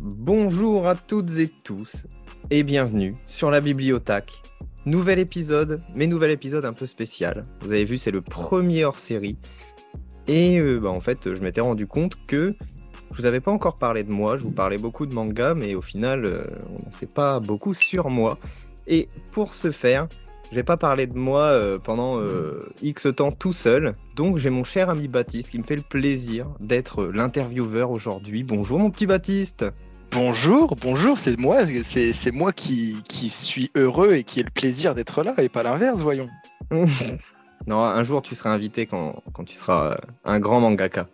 Bonjour à toutes et tous et bienvenue sur la Bibliothèque. Nouvel épisode, mais nouvel épisode un peu spécial. Vous avez vu, c'est le premier hors série. Et euh, bah, en fait, je m'étais rendu compte que je vous avais pas encore parlé de moi. Je vous parlais beaucoup de manga, mais au final, euh, on ne sait pas beaucoup sur moi. Et pour ce faire, je vais pas parler de moi euh, pendant X temps tout seul. Donc j'ai mon cher ami Baptiste qui me fait le plaisir d'être l'intervieweur aujourd'hui. Bonjour mon petit Baptiste. Bonjour, bonjour, c'est moi, c'est c'est moi qui, qui suis heureux et qui ai le plaisir d'être là et pas l'inverse, voyons. non, un jour tu seras invité quand, quand tu seras euh, un grand mangaka.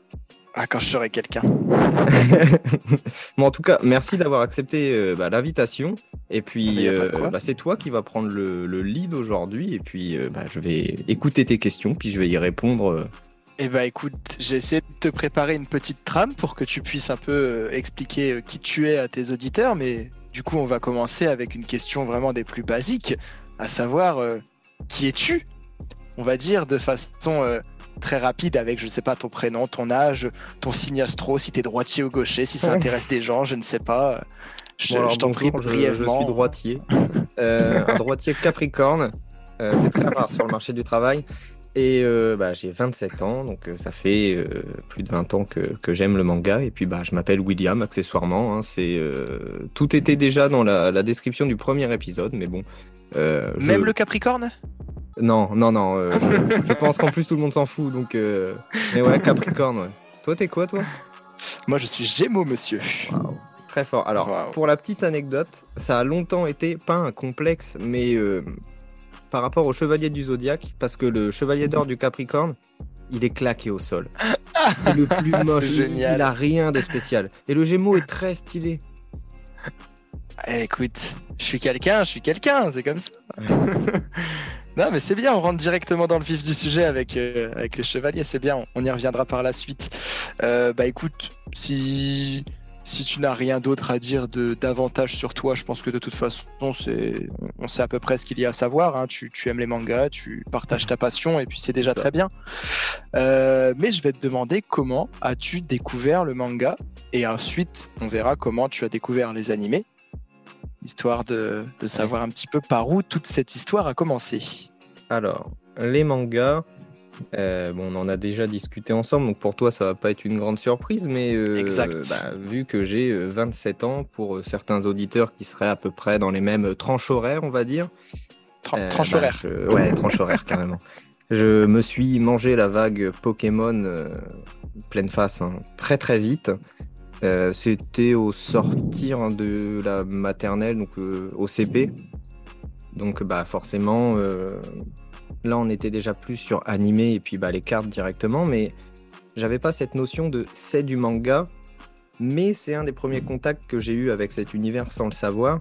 Ah, quand je serai quelqu'un. bon, en tout cas, merci d'avoir accepté euh, bah, l'invitation. Et puis, y a pas de euh, bah, c'est toi qui vas prendre le, le lead aujourd'hui. Et puis, euh, bah, je vais écouter tes questions, puis je vais y répondre. Eh bah écoute, j'ai essayé de te préparer une petite trame pour que tu puisses un peu expliquer qui tu es à tes auditeurs, mais du coup on va commencer avec une question vraiment des plus basiques, à savoir qui es-tu? On va dire de façon euh, très rapide avec, je sais pas, ton prénom, ton âge, ton signe astro, si t'es droitier ou gaucher, si ça intéresse des gens, je ne sais pas. Je, Bon, alors, je t'en prie je- brièvement. Je, suis droitier. Euh, un droitier Capricorne. Euh, c'est très rare sur le marché du travail. Et euh, bah, j'ai 27 ans, donc euh, ça fait euh, plus de 20 ans que, que j'aime le manga. Et puis bah, je m'appelle William, accessoirement. hein. c'est, euh, tout était déjà dans la, la description du premier épisode, mais bon. euh, je- Même le Capricorne? Non, non, non. euh, je, pense qu'en plus tout le monde s'en fout. Donc, euh, Mais ouais, Capricorne, ouais. Toi, t'es quoi, toi? Moi je suis Gémeaux, monsieur. Très fort. Alors, pour la petite anecdote, ça a longtemps été pas un complexe, mais euh, par rapport au chevalier du zodiaque, parce que le chevalier d'or du Capricorne, il est claqué au sol. Le plus moche. Il-. Il a rien de spécial. Et le Gémeaux est très stylé. Eh, écoute, je suis quelqu'un, je suis quelqu'un, c'est comme ça. non, mais c'est bien, on rentre directement dans le vif du sujet avec, euh, avec les chevaliers, c'est bien, on, on y reviendra par la suite. Euh, bah écoute, si, si tu n'as rien d'autre à dire de davantage sur toi, je pense que de toute façon, c'est, on sait à peu près ce qu'il y a à savoir. hein. Tu, tu aimes les mangas, tu partages ta passion, et puis c'est déjà très bien. Euh, mais je vais te demander comment as-tu découvert le manga, et ensuite, on verra comment tu as découvert les animés histoire de, de savoir un petit peu par où toute cette histoire a commencé. Alors, les mangas, euh, bon, on en a déjà discuté ensemble, donc pour toi, ça va pas être une grande surprise, mais euh, Exact. bah, vu que j'ai euh, 27 ans, pour euh, certains auditeurs qui seraient à peu près dans les mêmes tranches horaires, on va dire. Tran- euh, tranche bah, horaire. je- Ouais, tranche horaire, carrément. Je me suis mangé la vague Pokémon euh, pleine face, hein, très très vite. Euh, C'était au sortir de la maternelle, donc euh, au CP. Donc bah forcément, euh, là on était déjà plus sur animé et puis bah, les cartes directement, mais j'avais pas cette notion de c'est du manga, mais c'est un des premiers contacts que j'ai eu avec cet univers sans le savoir.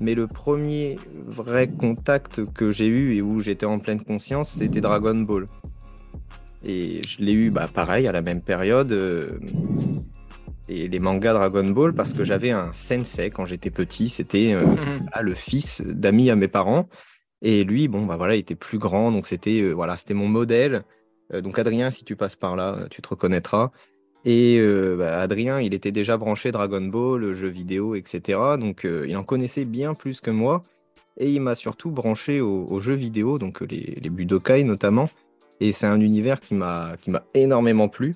Mais le premier vrai contact que j'ai eu et où j'étais en pleine conscience, c'était Dragon Ball. Et je l'ai eu bah, pareil à la même période. euh, et les mangas Dragon Ball parce que j'avais un sensei quand j'étais petit. C'était euh, Mhm. ah, le fils d'amis à mes parents. Et lui, bon, bah voilà, il était plus grand, donc c'était euh, voilà, c'était mon modèle. Euh, donc Adrien, si tu passes par là, euh, tu te reconnaîtras. Et bah, Adrien, il était déjà branché Dragon Ball, jeux vidéo, etc. Donc il en connaissait bien plus que moi. Et il m'a surtout branché aux, aux jeux vidéo, donc les, les Budokai notamment. Et c'est un univers qui m'a qui m'a énormément plu.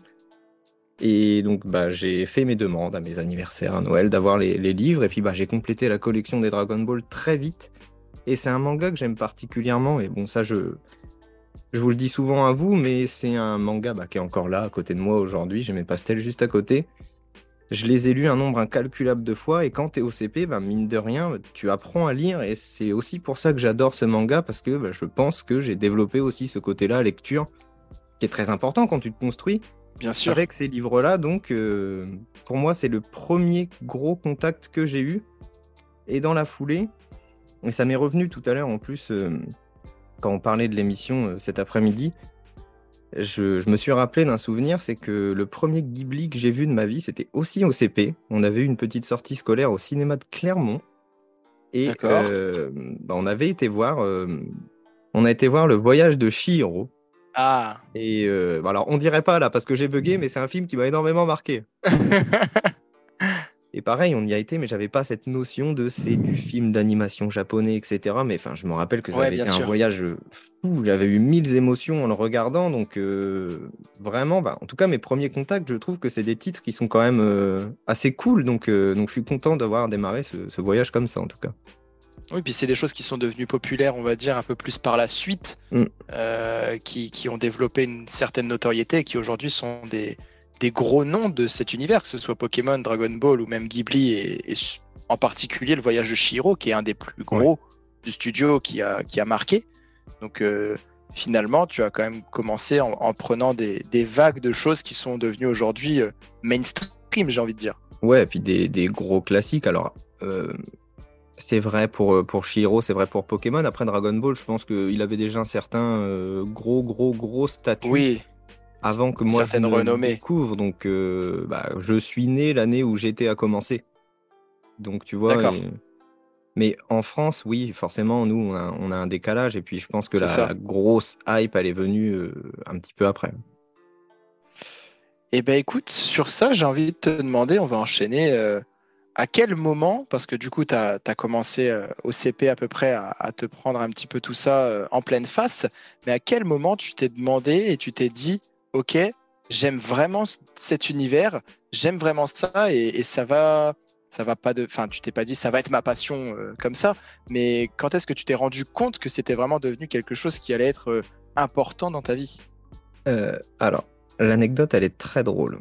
Et donc, bah, j'ai fait mes demandes à mes anniversaires, à Noël, d'avoir les, livres. Et puis, bah, j'ai complété la collection des Dragon Ball très vite. Et c'est un manga que j'aime particulièrement. Et bon, ça, je, je vous le dis souvent à vous, mais c'est un manga bah, qui est encore là, à côté de moi aujourd'hui. J'ai mes pastels juste à côté. Je les ai lus un nombre incalculable de fois. Et quand tu es au CP, bah, mine de rien, tu apprends à lire. Et c'est aussi pour ça que j'adore ce manga, parce que je pense que j'ai développé aussi ce côté-là, lecture, qui est très important quand tu te construis. Bien sûr. Avec ces livres-là, donc, euh, pour moi, c'est le premier gros contact que j'ai eu. Et dans la foulée, et ça m'est revenu tout à l'heure en plus, euh, quand on parlait de l'émission euh, cet après-midi, je, me suis rappelé d'un souvenir, c'est que le premier Ghibli que j'ai vu de ma vie, c'était aussi au CP. On avait eu une petite sortie scolaire au cinéma de Clermont. Et bah, on avait été voir, on a été voir le voyage de Shihiro. Ah. Et euh, bah, alors on dirait pas là parce que j'ai bugué, mais c'est un film qui m'a énormément marqué. Et pareil, on y a été, mais j'avais pas cette notion de c'est du film d'animation japonais, etc. Mais enfin, je me rappelle que ça avait été un voyage fou. J'avais eu mille émotions en le regardant. Donc, euh, vraiment, bah, en tout cas, mes premiers contacts, je trouve que c'est des titres qui sont quand même euh, assez cool. Donc, euh, donc, je suis content d'avoir démarré ce, voyage comme ça, en tout cas. Oui, puis c'est des choses qui sont devenues populaires, on va dire, un peu plus par la suite, mm. qui, qui, ont développé une certaine notoriété et qui aujourd'hui sont des, des gros noms de cet univers, que ce soit Pokémon, Dragon Ball ou même Ghibli, et, en particulier le voyage de Shiro, qui est un des plus gros du studio qui a, qui a marqué. Donc euh, finalement, tu as quand même commencé en, prenant des, vagues de choses qui sont devenues aujourd'hui euh, mainstream, j'ai envie de dire. Ouais, et puis des, gros classiques. Alors, euh, c'est vrai pour, pour Shiro, c'est vrai pour Pokémon. Après Dragon Ball, je pense qu'il avait déjà un certain gros, gros, gros statut. Oui avant que moi je ne découvre. Donc, euh, bah, je suis né l'année où j'étais à commencer. Donc, tu vois. Mais en France, oui, forcément, nous, on a, un décalage. Et puis, je pense que la, grosse hype, elle est venue euh, un petit peu après. Eh ben, écoute, sur ça, j'ai envie de te demander, on va enchaîner. Euh, à quel moment, parce que du coup, tu as, commencé au CP à peu près à, à, te prendre un petit peu tout ça en pleine face, mais à quel moment tu t'es demandé et tu t'es dit, ok, j'aime vraiment cet univers, j'aime vraiment ça et, ça va, ça va pas de, enfin, tu t'es pas dit ça va être ma passion euh, comme ça, mais quand est-ce que tu t'es rendu compte que c'était vraiment devenu quelque chose qui allait être euh, important dans ta vie? Euh, Alors, l'anecdote, elle est très drôle.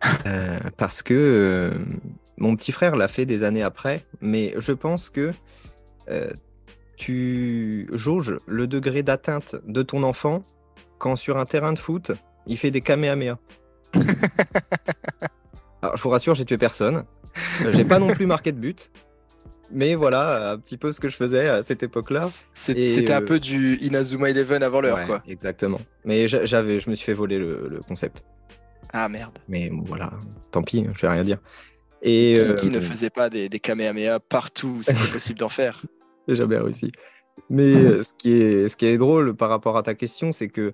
Parce que mon petit frère l'a fait des années après, mais je pense que tu jauges le degré d'atteinte de ton enfant quand sur un terrain de foot, il fait des kamehameha. Alors, je vous rassure, j'ai tué personne. Euh, j'ai pas non plus marqué de but. Mais voilà, un petit peu ce que je faisais à cette époque-là. C'était un euh, peu du Inazuma Eleven avant l'heure, quoi. Exactement. Mais j'avais, je me suis fait voler le, concept. Ah merde. Mais voilà, tant pis, je vais rien dire. Et qui, ne euh, faisait pas des, des Kamehameha partout C'est possible d'en faire J'ai jamais réussi. Mais euh, ce, qui est, ce qui est drôle par rapport à ta question, c'est que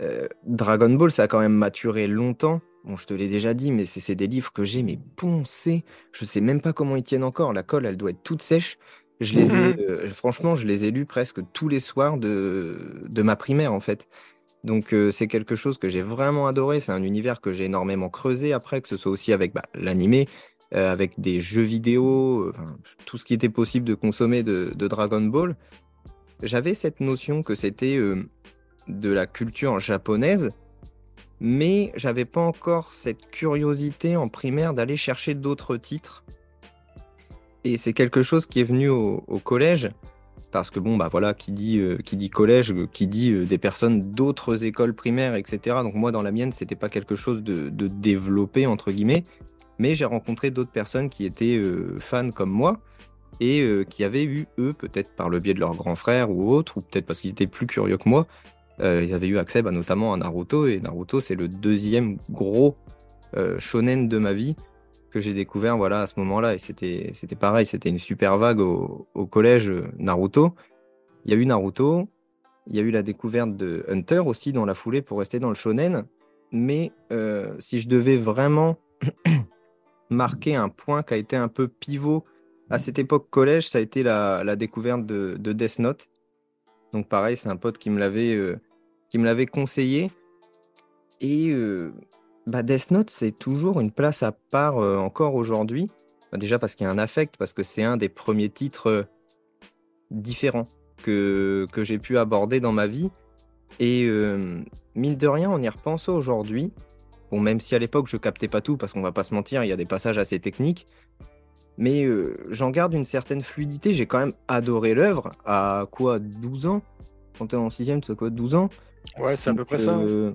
euh, Dragon Ball, ça a quand même maturé longtemps. Bon, je te l'ai déjà dit, mais c'est des livres que j'ai mais poncés. Je sais même pas comment ils tiennent encore. La colle, elle doit être toute sèche. Je les ai, euh, franchement, je les ai lus presque tous les soirs de, de ma primaire, en fait. Donc, c'est quelque chose que j'ai vraiment adoré. C'est un univers que j'ai énormément creusé après, que ce soit aussi avec bah, l'animé, avec des jeux vidéo, tout ce qui était possible de consommer de, Dragon Ball j'avais cette notion que c'était euh, de la culture japonaise, mais j'avais pas encore cette curiosité en primaire d'aller chercher d'autres titres. Et c'est quelque chose qui est venu au, collège, parce que bon, bah voilà, qui dit, euh, qui dit collège, euh, qui dit des personnes d'autres écoles primaires, etc. Donc moi, dans la mienne, c'était pas quelque chose de, de développé, entre guillemets, mais j'ai rencontré d'autres personnes qui étaient fans comme moi et euh, qui avaient eu, eux, peut-être par le biais de leur grand frère ou autre, ou peut-être parce qu'ils étaient plus curieux que moi, euh, ils avaient eu accès bah, notamment à Naruto, et Naruto, c'est le deuxième gros euh, shonen de ma vie que j'ai découvert voilà, à ce moment-là, et c'était pareil, c'était une super vague au, collège Naruto. Il y a eu Naruto, il y a eu la découverte de Hunter aussi dans la foulée pour rester dans le shonen, mais si je devais vraiment marquer un point qui a été un peu pivot à cette époque collège, ça a été la, découverte de, Death Note. Donc pareil, c'est un pote qui me l'avait euh, qui me l'avait conseillé. Et euh, bah, Death Note, c'est toujours une place à part euh, encore aujourd'hui. Bah, déjà parce qu'il y a un affect, parce que c'est un des premiers titres différents que, que j'ai pu aborder dans ma vie. Et mine de rien, on y repense aujourd'hui. Bon, même si à l'époque je captais pas tout, parce qu'on va pas se mentir, il y a des passages assez techniques mais euh, j'en garde une certaine fluidité. J'ai quand même adoré l'œuvre à quoi 12 ans? Quand tu es en 6 tu quoi 12 ans? Ouais, c'est à peu près ça. Euh,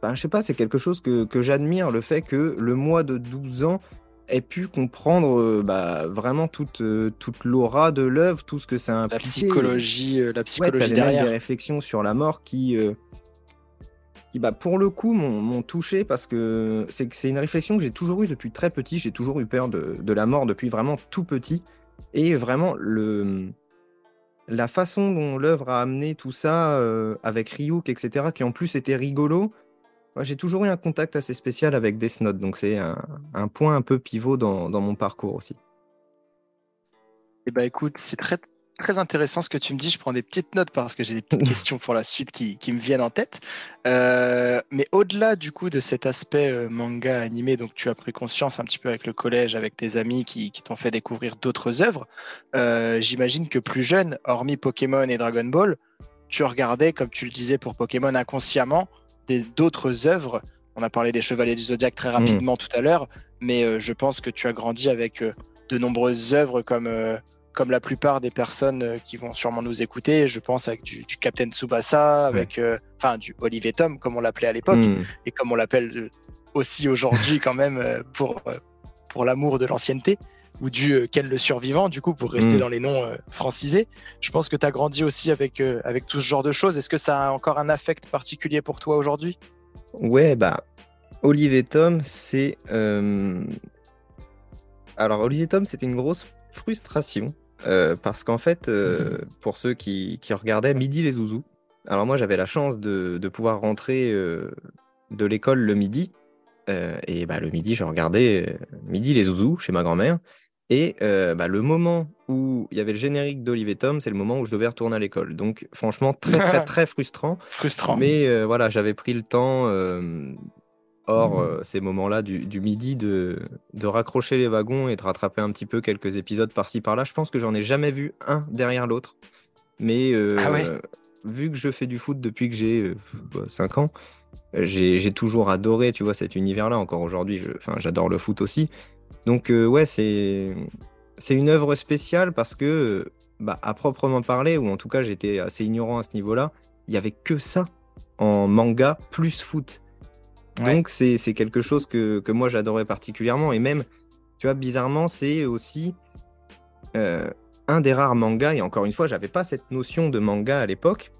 ben, je sais pas, c'est quelque chose que, que j'admire, le fait que le mois de 12 ans ait pu comprendre euh, bah, vraiment toute, toute l'aura de l'œuvre, tout ce que ça implique. La psychologie, la psychologie ouais, derrière. des réflexions sur la mort qui, qui, bah, pour le coup, m'ont touché parce que c'est une réflexion que j'ai toujours eue depuis très petit. J'ai toujours eu peur de, la mort depuis vraiment tout petit. Et vraiment, le, la façon dont l'œuvre a amené tout ça euh, avec Ryuk, etc., qui en plus était rigolo, j'ai toujours eu un contact assez spécial avec Death Note. Donc c'est un, point un peu pivot dans, mon parcours aussi. Eh ben écoute, c'est très très intéressant ce que tu me dis. Je prends des petites notes parce que j'ai des petites questions pour la suite qui, qui me viennent en tête. Euh, mais au-delà du coup de cet aspect euh, manga animé, donc tu as pris conscience un petit peu avec le collège, avec tes amis qui, qui t'ont fait découvrir d'autres œuvres. Euh, j'imagine que plus jeune, hormis Pokémon et Dragon Ball, tu regardais, comme tu le disais pour Pokémon inconsciemment, d'autres œuvres. On a parlé des Chevaliers du Zodiaque très rapidement mm. tout à l'heure, mais je pense que tu as grandi avec de nombreuses œuvres comme comme la plupart des personnes euh, qui vont sûrement nous écouter, je pense avec du, Captain Tsubasa, avec euh, enfin du Olivier Tom, comme on l'appelait à l'époque, hmm. et comme on l'appelle euh, aussi aujourd'hui quand même pour, pour l'amour de l'ancienneté, ou du Ken le survivant, du coup, pour rester hmm. dans les noms francisés. Je pense que tu as grandi aussi avec, avec tout ce genre de choses. Est-ce que ça a encore un affect particulier pour toi aujourd'hui? Ouais, bah, Olivier Tom, c'est. Alors, Olivier Tom, c'était une grosse frustration euh, parce qu'en fait, euh, pour ceux qui, regardaient Midi les Zouzous, alors moi j'avais la chance de, pouvoir rentrer euh, de l'école le midi. et bah, le midi, je regardais Midi les Zouzous chez ma grand-mère. Et bah, le moment où il y avait le générique d'Olivier Tom, c'est le moment où je devais retourner à l'école. Donc franchement, très très très frustrant. frustrant. Mais voilà, j'avais pris le temps Or, euh, ces moments-là du, midi, de, raccrocher les wagons et de rattraper un petit peu quelques épisodes par-ci par-là, je pense que j'en ai jamais vu un derrière l'autre. Mais euh, ah vu que je fais du foot depuis que j'ai 5 euh, ans, j'ai toujours adoré, tu vois, cet univers-là. Encore aujourd'hui, j'adore le foot aussi. Donc, ouais, c'est une œuvre spéciale parce que, bah, à proprement parler, ou en tout cas, j'étais assez ignorant à ce niveau-là, il n'y avait que ça en manga plus foot. Donc, c'est quelque chose que, moi j'adorais particulièrement. Et même, tu vois, bizarrement, c'est aussi euh, un des rares mangas, et encore une fois, j'avais pas cette notion de manga à l'époque,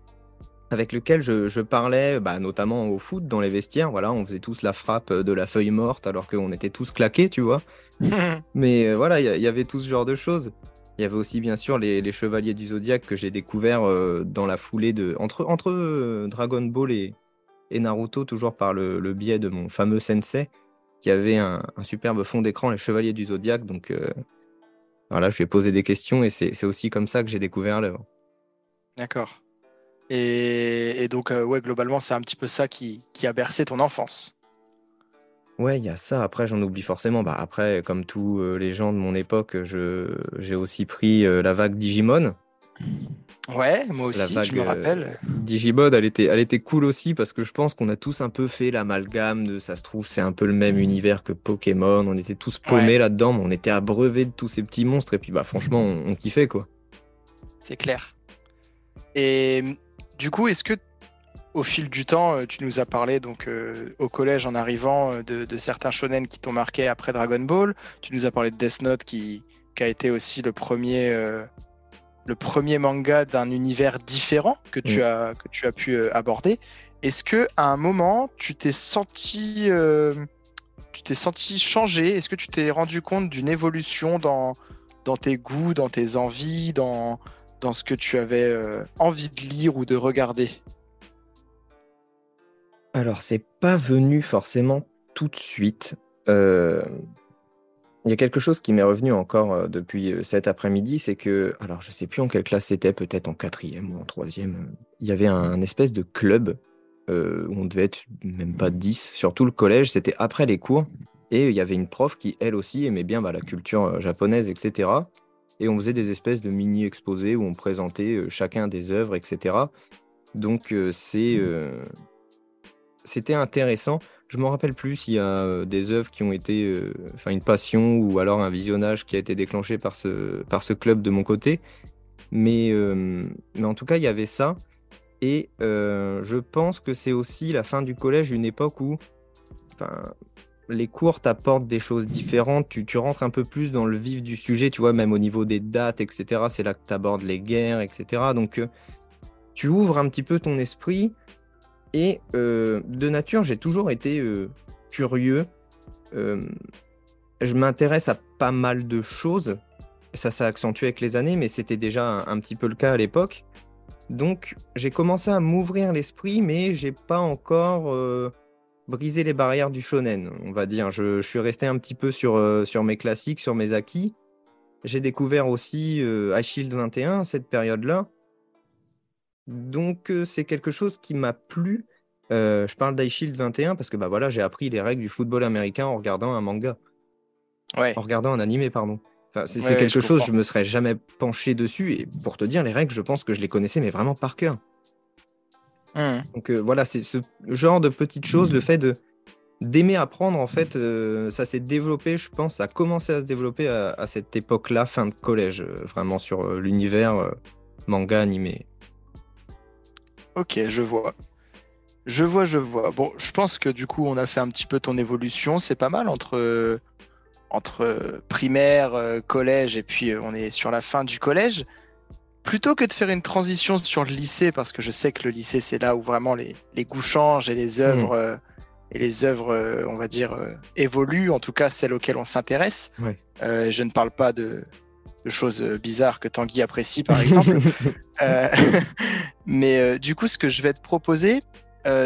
avec lequel je, parlais bah, notamment au foot dans les vestiaires. Voilà, on faisait tous la frappe de la feuille morte alors qu'on était tous claqués, tu vois. Mais euh, voilà, il y, avait tout ce genre de choses. Il y avait aussi bien sûr les, Chevaliers du Zodiaque que j'ai découvert euh, dans la foulée de entre, entre Dragon Ball et, et Naruto, toujours par le, biais de mon fameux sensei, qui avait un, superbe fond d'écran, les Chevaliers du Zodiaque. Donc euh, voilà, je lui ai posé des questions et c'est aussi comme ça que j'ai découvert l'œuvre. D'accord. Et, donc, euh, ouais, globalement, c'est un petit peu ça qui, a bercé ton enfance. Ouais, il y a ça. Après, j'en oublie forcément. Bah, après, comme tous euh, les gens de mon époque, j'ai aussi pris la vague Digimon. Ouais, moi aussi, je me rappelle. Euh, Digimon, elle était, elle était cool aussi parce que je pense qu'on a tous un peu fait l'amalgame de ça se trouve, c'est un peu le même univers que Pokémon. On était tous paumés là-dedans, mais on était abreuvés de tous ces petits monstres et puis bah franchement, on, kiffait quoi. C'est clair. Et du coup, est-ce que au fil du temps, euh, tu nous as parlé donc euh, au collège en arrivant de, certains shonen qui t'ont marqué après Dragon Ball. Tu nous as parlé de Death Note qui, qui a été aussi le premier le premier manga d'un univers différent que tu, mm. as, que tu as pu euh, aborder. Est-ce que à un moment, tu t'es senti, euh, tu t'es senti changé? Est-ce que tu t'es rendu compte d'une évolution dans, dans tes goûts, dans tes envies, dans, dans ce que tu avais euh, envie de lire ou de regarder? Alors, c'est pas venu forcément tout de suite. Il y a quelque chose qui m'est revenu encore euh, depuis euh, cet après-midi, c'est que, alors je sais plus en quelle classe c'était, peut-être en quatrième ou en troisième, euh, il y avait un, espèce de club où on devait être même pas 10, surtout le collège, c'était après les cours, et il y avait une prof qui, elle aussi, aimait bien bah, la culture japonaise, etc. Et on faisait des espèces de mini-exposés où on présentait chacun des œuvres, etc. Donc c'était intéressant. Je me rappelle plus s'il y a euh, des œuvres qui ont été, euh, enfin une passion ou alors un visionnage qui a été déclenché par ce, par ce club de mon côté. Mais, euh, mais en tout cas, il y avait ça. Et je pense que c'est aussi la fin du collège, une époque où les cours t'apportent des choses différentes. Tu, tu, rentres un peu plus dans le vif du sujet, tu vois, même au niveau des dates, etc. C'est là que tu abordes les guerres, etc. Donc, tu ouvres un petit peu ton esprit Et de nature, j'ai toujours été curieux. je m'intéresse à pas mal de choses. Ça s'est accentué avec les années, mais c'était déjà un, petit peu le cas à l'époque. Donc, j'ai commencé à m'ouvrir l'esprit, mais j'ai pas encore brisé les barrières du shonen, on va dire. Je, suis resté un petit peu sur, sur mes classiques, sur mes acquis. J'ai découvert aussi euh, Shield 21 à cette période-là. Donc, c'est quelque chose qui m'a plu. je parle d'iShield 21 parce que bah, voilà, j'ai appris les règles du football américain en regardant un manga. Ouais. En regardant un animé, pardon. c'est quelque chose, je me serais jamais penché dessus. Et pour te dire, les règles, je pense que je les connaissais, mais vraiment par cœur. Mmh. Donc voilà, c'est ce genre de petites choses, le fait de d'aimer apprendre, en fait, ça s'est développé, je pense, ça a commencé à se développer à, cette époque-là, fin de collège, vraiment sur l'univers manga animé. Ok, je vois. Je vois, je vois. Bon, je pense que du coup, on a fait un petit peu ton évolution. C'est pas mal entre, entre primaire, collège, et puis on est sur la fin du collège plutôt que de faire une transition sur le lycée, parce que je sais que le lycée, c'est là où vraiment les, goûts changent et les œuvres, hmm. euh, et les œuvres euh, on va dire, euh, évoluent, en tout cas celles auxquelles on s'intéresse. je ne parle pas de, choses bizarres que Tanguy apprécie, par exemple. mais du coup, ce que je vais te proposer,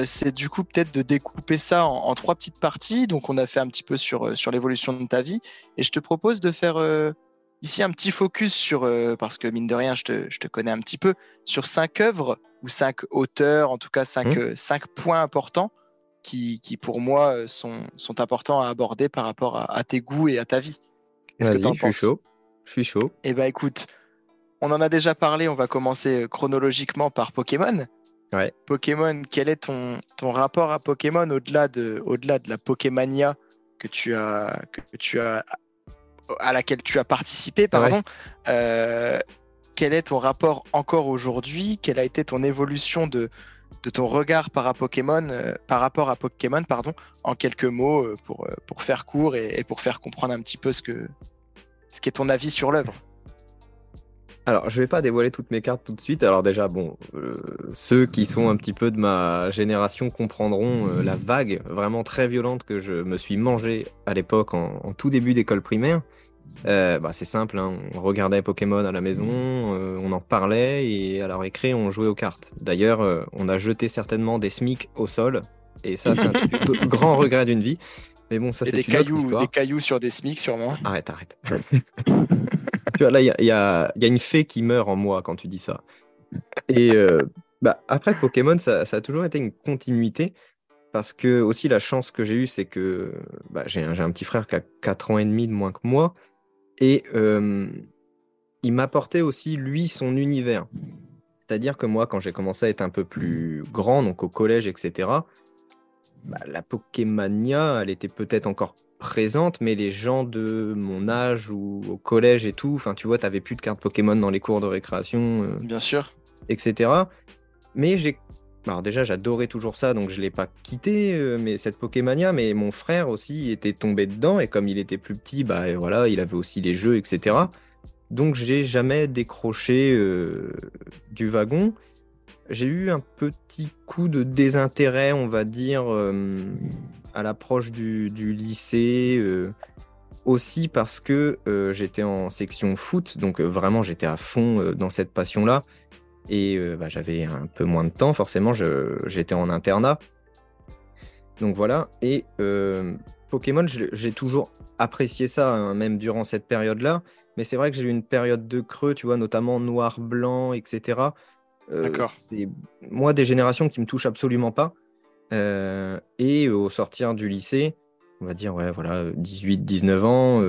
c'est du coup peut-être de découper ça en, en, trois petites parties. Donc, on a fait un petit peu sur, sur l'évolution de ta vie, et je te propose de faire Ici, un petit focus sur, euh, parce que mine de rien, je te, connais un petit peu, sur cinq œuvres ou cinq auteurs, en tout cas cinq, mmh. euh, cinq points importants qui, qui, pour moi, euh, sont, sont importants à aborder par rapport à, tes goûts et à ta vie. Qu'est-ce que je chaud. Je suis chaud. Eh bien, écoute, on en a déjà parlé, on va commencer chronologiquement par Pokémon. Ouais. Pokémon, quel est ton, ton rapport à Pokémon au-delà de, au -delà de la Pokémania que tu as, que tu as à laquelle tu as participé, pardon. Euh, quel est ton rapport encore aujourd'hui? Quelle a été ton évolution de, de ton regard par, à Pokémon, euh, par rapport à Pokémon pardon, en quelques mots euh, pour, pour faire court et, pour faire comprendre un petit peu ce que ce qu'est ton avis sur l'œuvre alors, je vais pas dévoiler toutes mes cartes tout de suite. Alors déjà, bon, ceux qui sont un petit peu de ma génération comprendront la vague vraiment très violente que je me suis mangé à l'époque en, tout début d'école primaire. Euh, bah, c'est simple, hein. on regardait Pokémon à la maison, euh, on en parlait et à la récré on jouait aux cartes. D'ailleurs, euh, on a jeté certainement des SMIC au sol et ça c'est un grand regret d'une vie. Mais bon, ça c'est une cailloux, autre histoire. Des cailloux sur des SMIC sûrement. Arrête, arrête. tu vois, là il y, a, une fée qui meurt en moi quand tu dis ça. Et bah, après Pokémon, ça, a toujours été une continuité parce que aussi la chance que j'ai eue, c'est que bah, j'ai un, un, petit frère qui a 4 ans et demi de moins que moi. Et il m'apportait aussi, lui, son univers. C'est-à-dire que moi, quand j'ai commencé à être un peu plus grand, donc au collège, etc., bah, la Pokémania, elle était peut-être encore présente, mais les gens de mon âge ou au collège et tout, enfin, tu vois, tu n'avais plus de cartes Pokémon dans les cours de récréation. Bien sûr. Etc. Mais j'ai alors déjà, j'adorais toujours ça, donc je ne l'ai pas quitté, euh, mais cette Pokémania, mais mon frère aussi était tombé dedans, et comme il était plus petit, bah voilà, il avait aussi les jeux, etc. Donc j'ai jamais décroché euh, du wagon. J'ai eu un petit coup de désintérêt, on va dire, euh, à l'approche du, lycée, aussi parce que j'étais en section foot, donc vraiment j'étais à fond dans cette passion-là. Et euh, bah, j'avais un peu moins de temps, forcément, j'étais en internat. Donc voilà. Et euh, Pokémon, j'ai toujours apprécié ça, hein, même durant cette période-là. Mais c'est vrai que j'ai eu une période de creux, tu vois, notamment noir, blanc, etc. Euh, c'est moi des générations qui me touchent absolument pas. et au sortir du lycée, on va dire, ouais, voilà, 18-19 ans,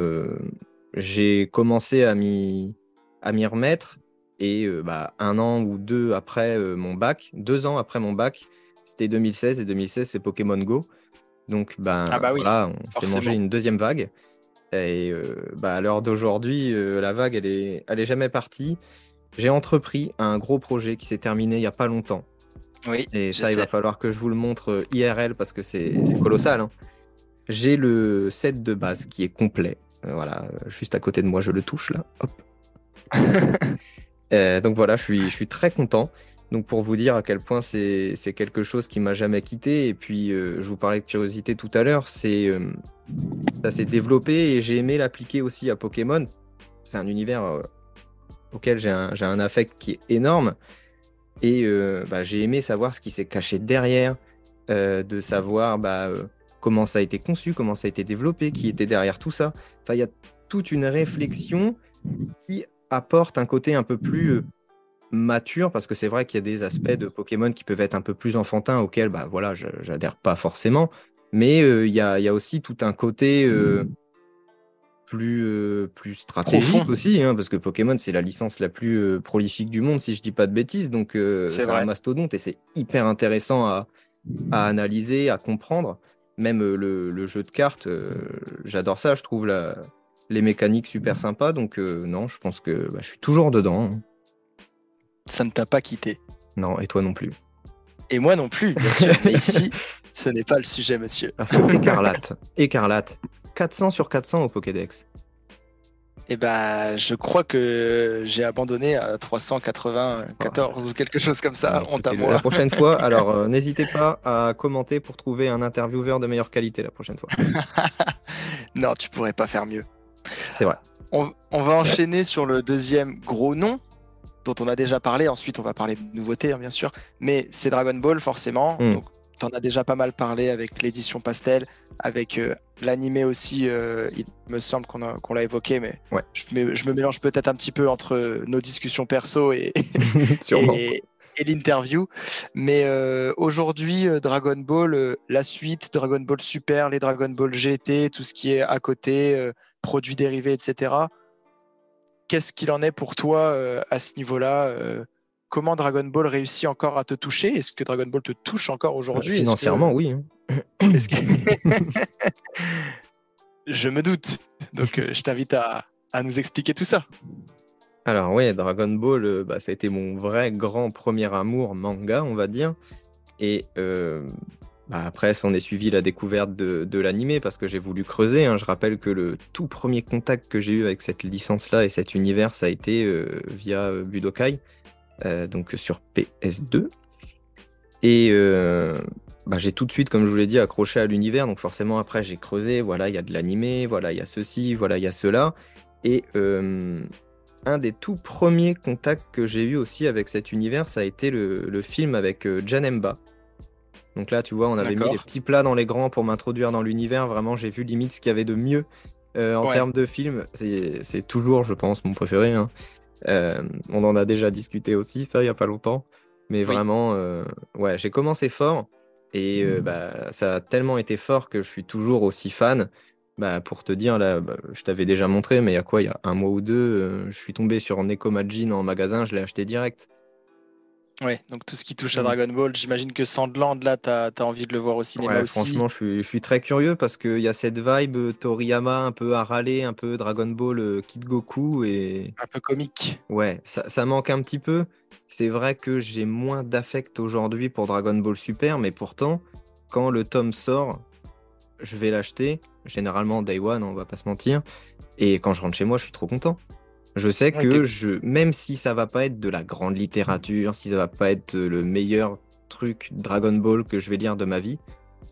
j'ai commencé à m'y remettre. Et euh, bah, un an ou deux après euh, mon bac, deux ans après mon bac, c'était 2016 et 2016 c'est Pokémon Go. Donc ben, ah bah voilà, on s'est mangé une deuxième vague. Et euh, bah, à l'heure d'aujourd'hui, la vague, elle est, elle est jamais partie. J'ai entrepris un gros projet qui s'est terminé il n'y a pas longtemps. Oui, et ça, il va falloir que je vous le montre IRL parce que c'est colossal. Hein. J'ai le set de base qui est complet. voilà, juste à côté de moi, je le touche là. Hop. Euh, donc voilà, je suis, je suis très content. Donc pour vous dire à quel point c'est quelque chose qui m'a jamais quitté. Et puis je vous parlais de curiosité tout à l'heure, c'est ça s'est développé et j'ai aimé l'appliquer aussi à Pokémon. C'est un univers auquel j'ai un, un, affect qui est énorme. Et bah, j'ai aimé savoir ce qui s'est caché derrière, de savoir bah, comment ça a été conçu, comment ça a été développé, qui était derrière tout ça. Enfin, il y a toute une réflexion qui apporte un côté un peu plus euh, mature, parce que c'est vrai qu'il y a des aspects de Pokémon qui peuvent être un peu plus enfantins, auxquels bah, voilà, j'adhère pas forcément. Mais euh, il y, a, y, a, aussi tout un côté euh, plus, plus stratégique aussi, hein, parce que Pokémon, c'est la licence la plus prolifique du monde, si je dis pas de bêtises. Donc, c'est un mastodonte et c'est hyper intéressant à, à, analyser, à comprendre. Même le, le, jeu de cartes, j'adore ça, je trouve la, les mécaniques super sympas. Donc, euh, non, je pense que bah, je suis toujours dedans. Hein. Ça ne t'a pas quitté. Non, et toi non plus. Et moi non plus, bien sûr. Mais ici, ce n'est pas le sujet, monsieur. Parce que Écarlate, Écarlate, 400 sur 400 au Pokédex. Eh ben, je crois que j'ai abandonné à 394 ou quelque chose comme ça. La prochaine fois, alors euh, n'hésitez pas à commenter pour trouver un intervieweur de meilleure qualité la prochaine fois. non, tu pourrais pas faire mieux. C'est vrai. On, va enchaîner sur le deuxième gros nom dont on a déjà parlé. Ensuite, on va parler de nouveautés, hein, bien sûr. Mais c'est Dragon Ball, forcément. Hmm. Donc, tu en as déjà pas mal parlé avec l'édition Pastel, avec euh, l'animé aussi. Euh, il me semble qu'on l'a évoqué, mais je, me, mélange peut-être un petit peu entre nos discussions perso et, et, et l'interview. Mais euh, aujourd'hui, Dragon Ball, la suite, Dragon Ball Super, les Dragon Ball GT, tout ce qui est à côté, produits dérivés, etc. Qu'est-ce qu'il en est pour toi euh, à ce niveau-là euh, Comment Dragon Ball réussit encore à te toucher Est-ce que Dragon Ball te touche encore aujourd'hui Financièrement, oui. Hein. je me doute. Donc, euh, je t'invite à, nous expliquer tout ça. Alors oui, Dragon Ball, bah, ça a été mon vrai grand premier amour manga, on va dire. Et bah, après, on est suivi la découverte de, de l'animé parce que j'ai voulu creuser. Hein. Je rappelle que le tout premier contact que j'ai eu avec cette licence-là et cet univers, ça a été euh, via euh, Budokai, euh, donc sur PS2. Et bah, j'ai tout de suite, comme je vous l'ai dit, accroché à l'univers. Donc forcément, après, j'ai creusé. Voilà, il y a de l'animé, voilà, il y a ceci, voilà, il y a cela. Et un des tout premiers contacts que j'ai eu aussi avec cet univers, ça a été le, le film avec Janemba. Donc là, tu vois, on avait mis les petits plats dans les grands pour m'introduire dans l'univers. Vraiment, j'ai vu limite ce qu'il y avait de mieux euh, en termes de film. C'est toujours, je pense, mon préféré. Hein. Euh, on en a déjà discuté aussi, ça, il n'y a pas longtemps. Mais vraiment, euh, ouais, j'ai commencé fort. Et bah, ça a tellement été fort que je suis toujours aussi fan. Bah, pour te dire, là, bah, je t'avais déjà montré, mais il y a quoi? Il y a un mois ou deux, je suis tombé sur Neko Majin en magasin, je l'ai acheté direct. Ouais, donc tout ce qui touche à mm. Dragon Ball, j'imagine que Sandland, là, tu as, envie de le voir au cinéma ouais, Franchement, je suis, je suis, très curieux parce qu'il y a cette vibe euh, Toriyama un peu à râler, un peu Dragon Ball euh, Kid Goku et. Un peu comique. Ouais, ça, ça manque un petit peu. C'est vrai que j'ai moins d'affect aujourd'hui pour Dragon Ball Super, mais pourtant, quand le tome sort, je vais l'acheter. Généralement, Day One, on va pas se mentir. Et quand je rentre chez moi, je suis trop content. Je sais que je, même si ça va pas être de la grande littérature, si ça va pas être le meilleur truc Dragon Ball que je vais lire de ma vie,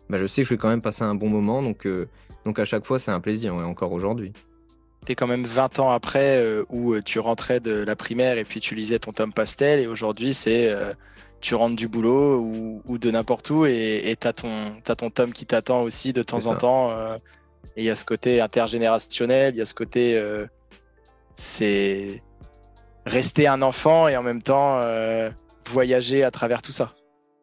bah je sais que je vais quand même passer un bon moment. Donc, euh, donc à chaque fois, c'est un plaisir, et encore aujourd'hui. Tu es quand même 20 ans après euh, où euh, tu rentrais de la primaire et puis tu lisais ton tome pastel, et aujourd'hui, c'est tu rentres du boulot ou, de n'importe où et tu as, as, ton tome qui t'attend aussi de temps en temps. et il y a ce côté intergénérationnel, il y a ce côté c'est rester un enfant et en même temps euh, voyager à travers tout ça.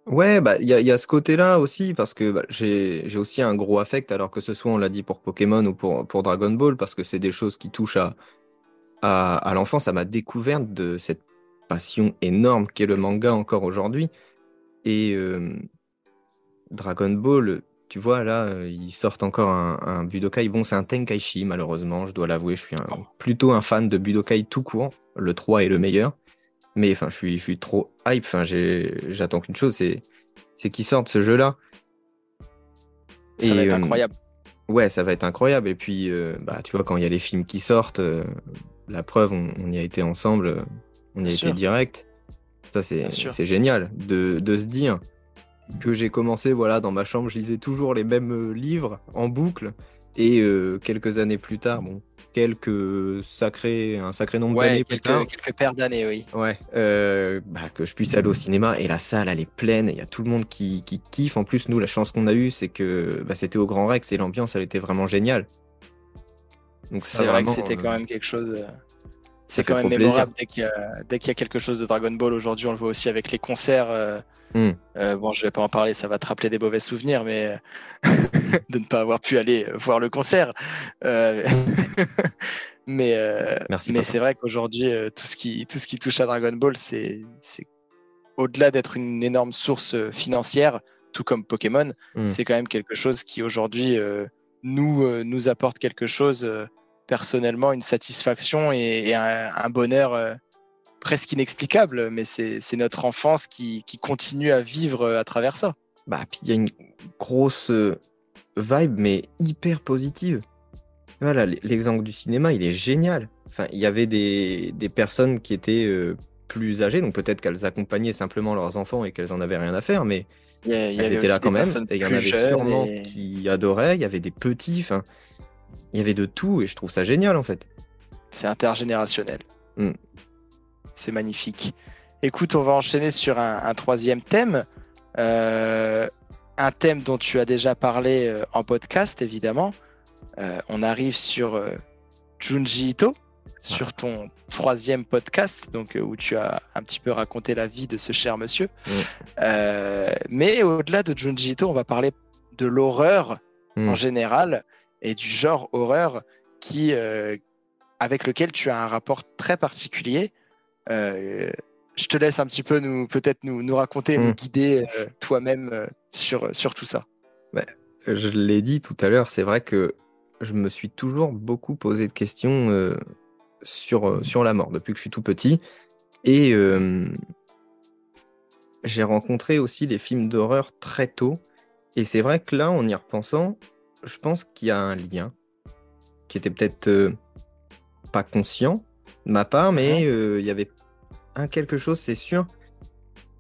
Ouais, bah il y, a ce côté-là aussi parce que bah, j'ai aussi un gros affect, alors que ce soit on l'a dit pour Pokémon ou pour, pour Dragon Ball, parce que c'est des choses qui touchent à, à, l'enfance, à ma découverte de cette passion énorme qu'est le manga encore aujourd'hui. Et euh, Dragon Ball, tu vois, là, euh, ils sortent encore un, Budokai. Bon, c'est un Tenkaichi, malheureusement, je dois l'avouer. Je suis plutôt un fan de Budokai tout court. Le 3 est le meilleur. Mais enfin, je suis, je suis trop hype. Enfin, j'attends qu'une chose, c'est, c'est qu'ils sortent ce jeu-là. Ça va être euh, incroyable. Ouais, ça va être incroyable. Et puis, euh, bah, tu vois, quand il y a les films qui sortent, la preuve, on, y a été ensemble, on y a été direct. Ça, c'est génial de, de, se dire que j'ai commencé voilà, dans ma chambre, je lisais toujours les mêmes euh, livres en boucle. Et euh, quelques années plus tard, bon, quelques sacrés, un sacré nombre d'années plus tard. Quelques paires d'années, oui. Ouais, euh, bah, que je puisse aller au cinéma et la salle, elle est pleine, il y a tout le monde qui, qui kiffe. En plus, nous, la chance qu'on a eue, c'est que bah, c'était au Grand Rex et l'ambiance, elle était vraiment géniale. Donc c'est vrai que c'était quand même quelque chose. C'est quand même mémorable dès qu'il y, y, a quelque chose de Dragon Ball aujourd'hui. On le voit aussi avec les concerts. Euh, hmm. euh, bon, je vais pas en parler, ça va te rappeler des mauvais souvenirs, mais de ne pas avoir pu aller voir le concert. Euh, mais mais c'est vrai qu'aujourd'hui, tout, ce qui, tout ce qui touche à Dragon Ball, c'est au-delà d'être une énorme source financière, tout comme Pokémon, hmm. c'est quand même quelque chose qui aujourd'hui nous, nous apporte quelque chose personnellement une satisfaction et, un, bonheur euh, presque inexplicable, mais c'est notre enfance qui, continue à vivre euh, à travers ça. Bah, puis il y a une grosse euh, vibe, mais hyper positive. Voilà, l'exemple du cinéma, il est génial. Enfin, il y avait des, personnes qui étaient plus âgées, donc peut-être qu'elles accompagnaient simplement leurs enfants et qu'elles en avaient rien à faire, mais elles étaient là quand même. Et il y en avait sûrement qui adoraient, il y avait des petits. Enfin, il y avait de tout et je trouve ça génial en fait. C'est intergénérationnel. Hmm. C'est magnifique. Écoute, on va enchaîner sur un, troisième thème. Euh, un thème dont tu as déjà parlé euh, en podcast, évidemment. Euh, on arrive sur Junji Ito, sur ton troisième podcast, donc où tu as un petit peu raconté la vie de ce cher monsieur. Mais au-delà de Junji Ito, on va parler de l'horreur en hmm. général et du genre horreur qui, euh, avec lequel tu as un rapport très particulier. Euh, je te laisse un petit peu nous peut-être nous, nous, raconter, nous hmm. guider euh, toi-même sur, sur tout ça. je l'ai dit tout à l'heure, c'est vrai que je me suis toujours beaucoup posé de questions sur, sur la mort depuis que je suis tout petit. Et j'ai rencontré aussi les films d'horreur très tôt. Et c'est vrai que là, en y repensant, je pense qu'il y a un lien qui était peut-être euh, pas conscient de ma part, mais euh, il y avait un quelque chose, c'est sûr.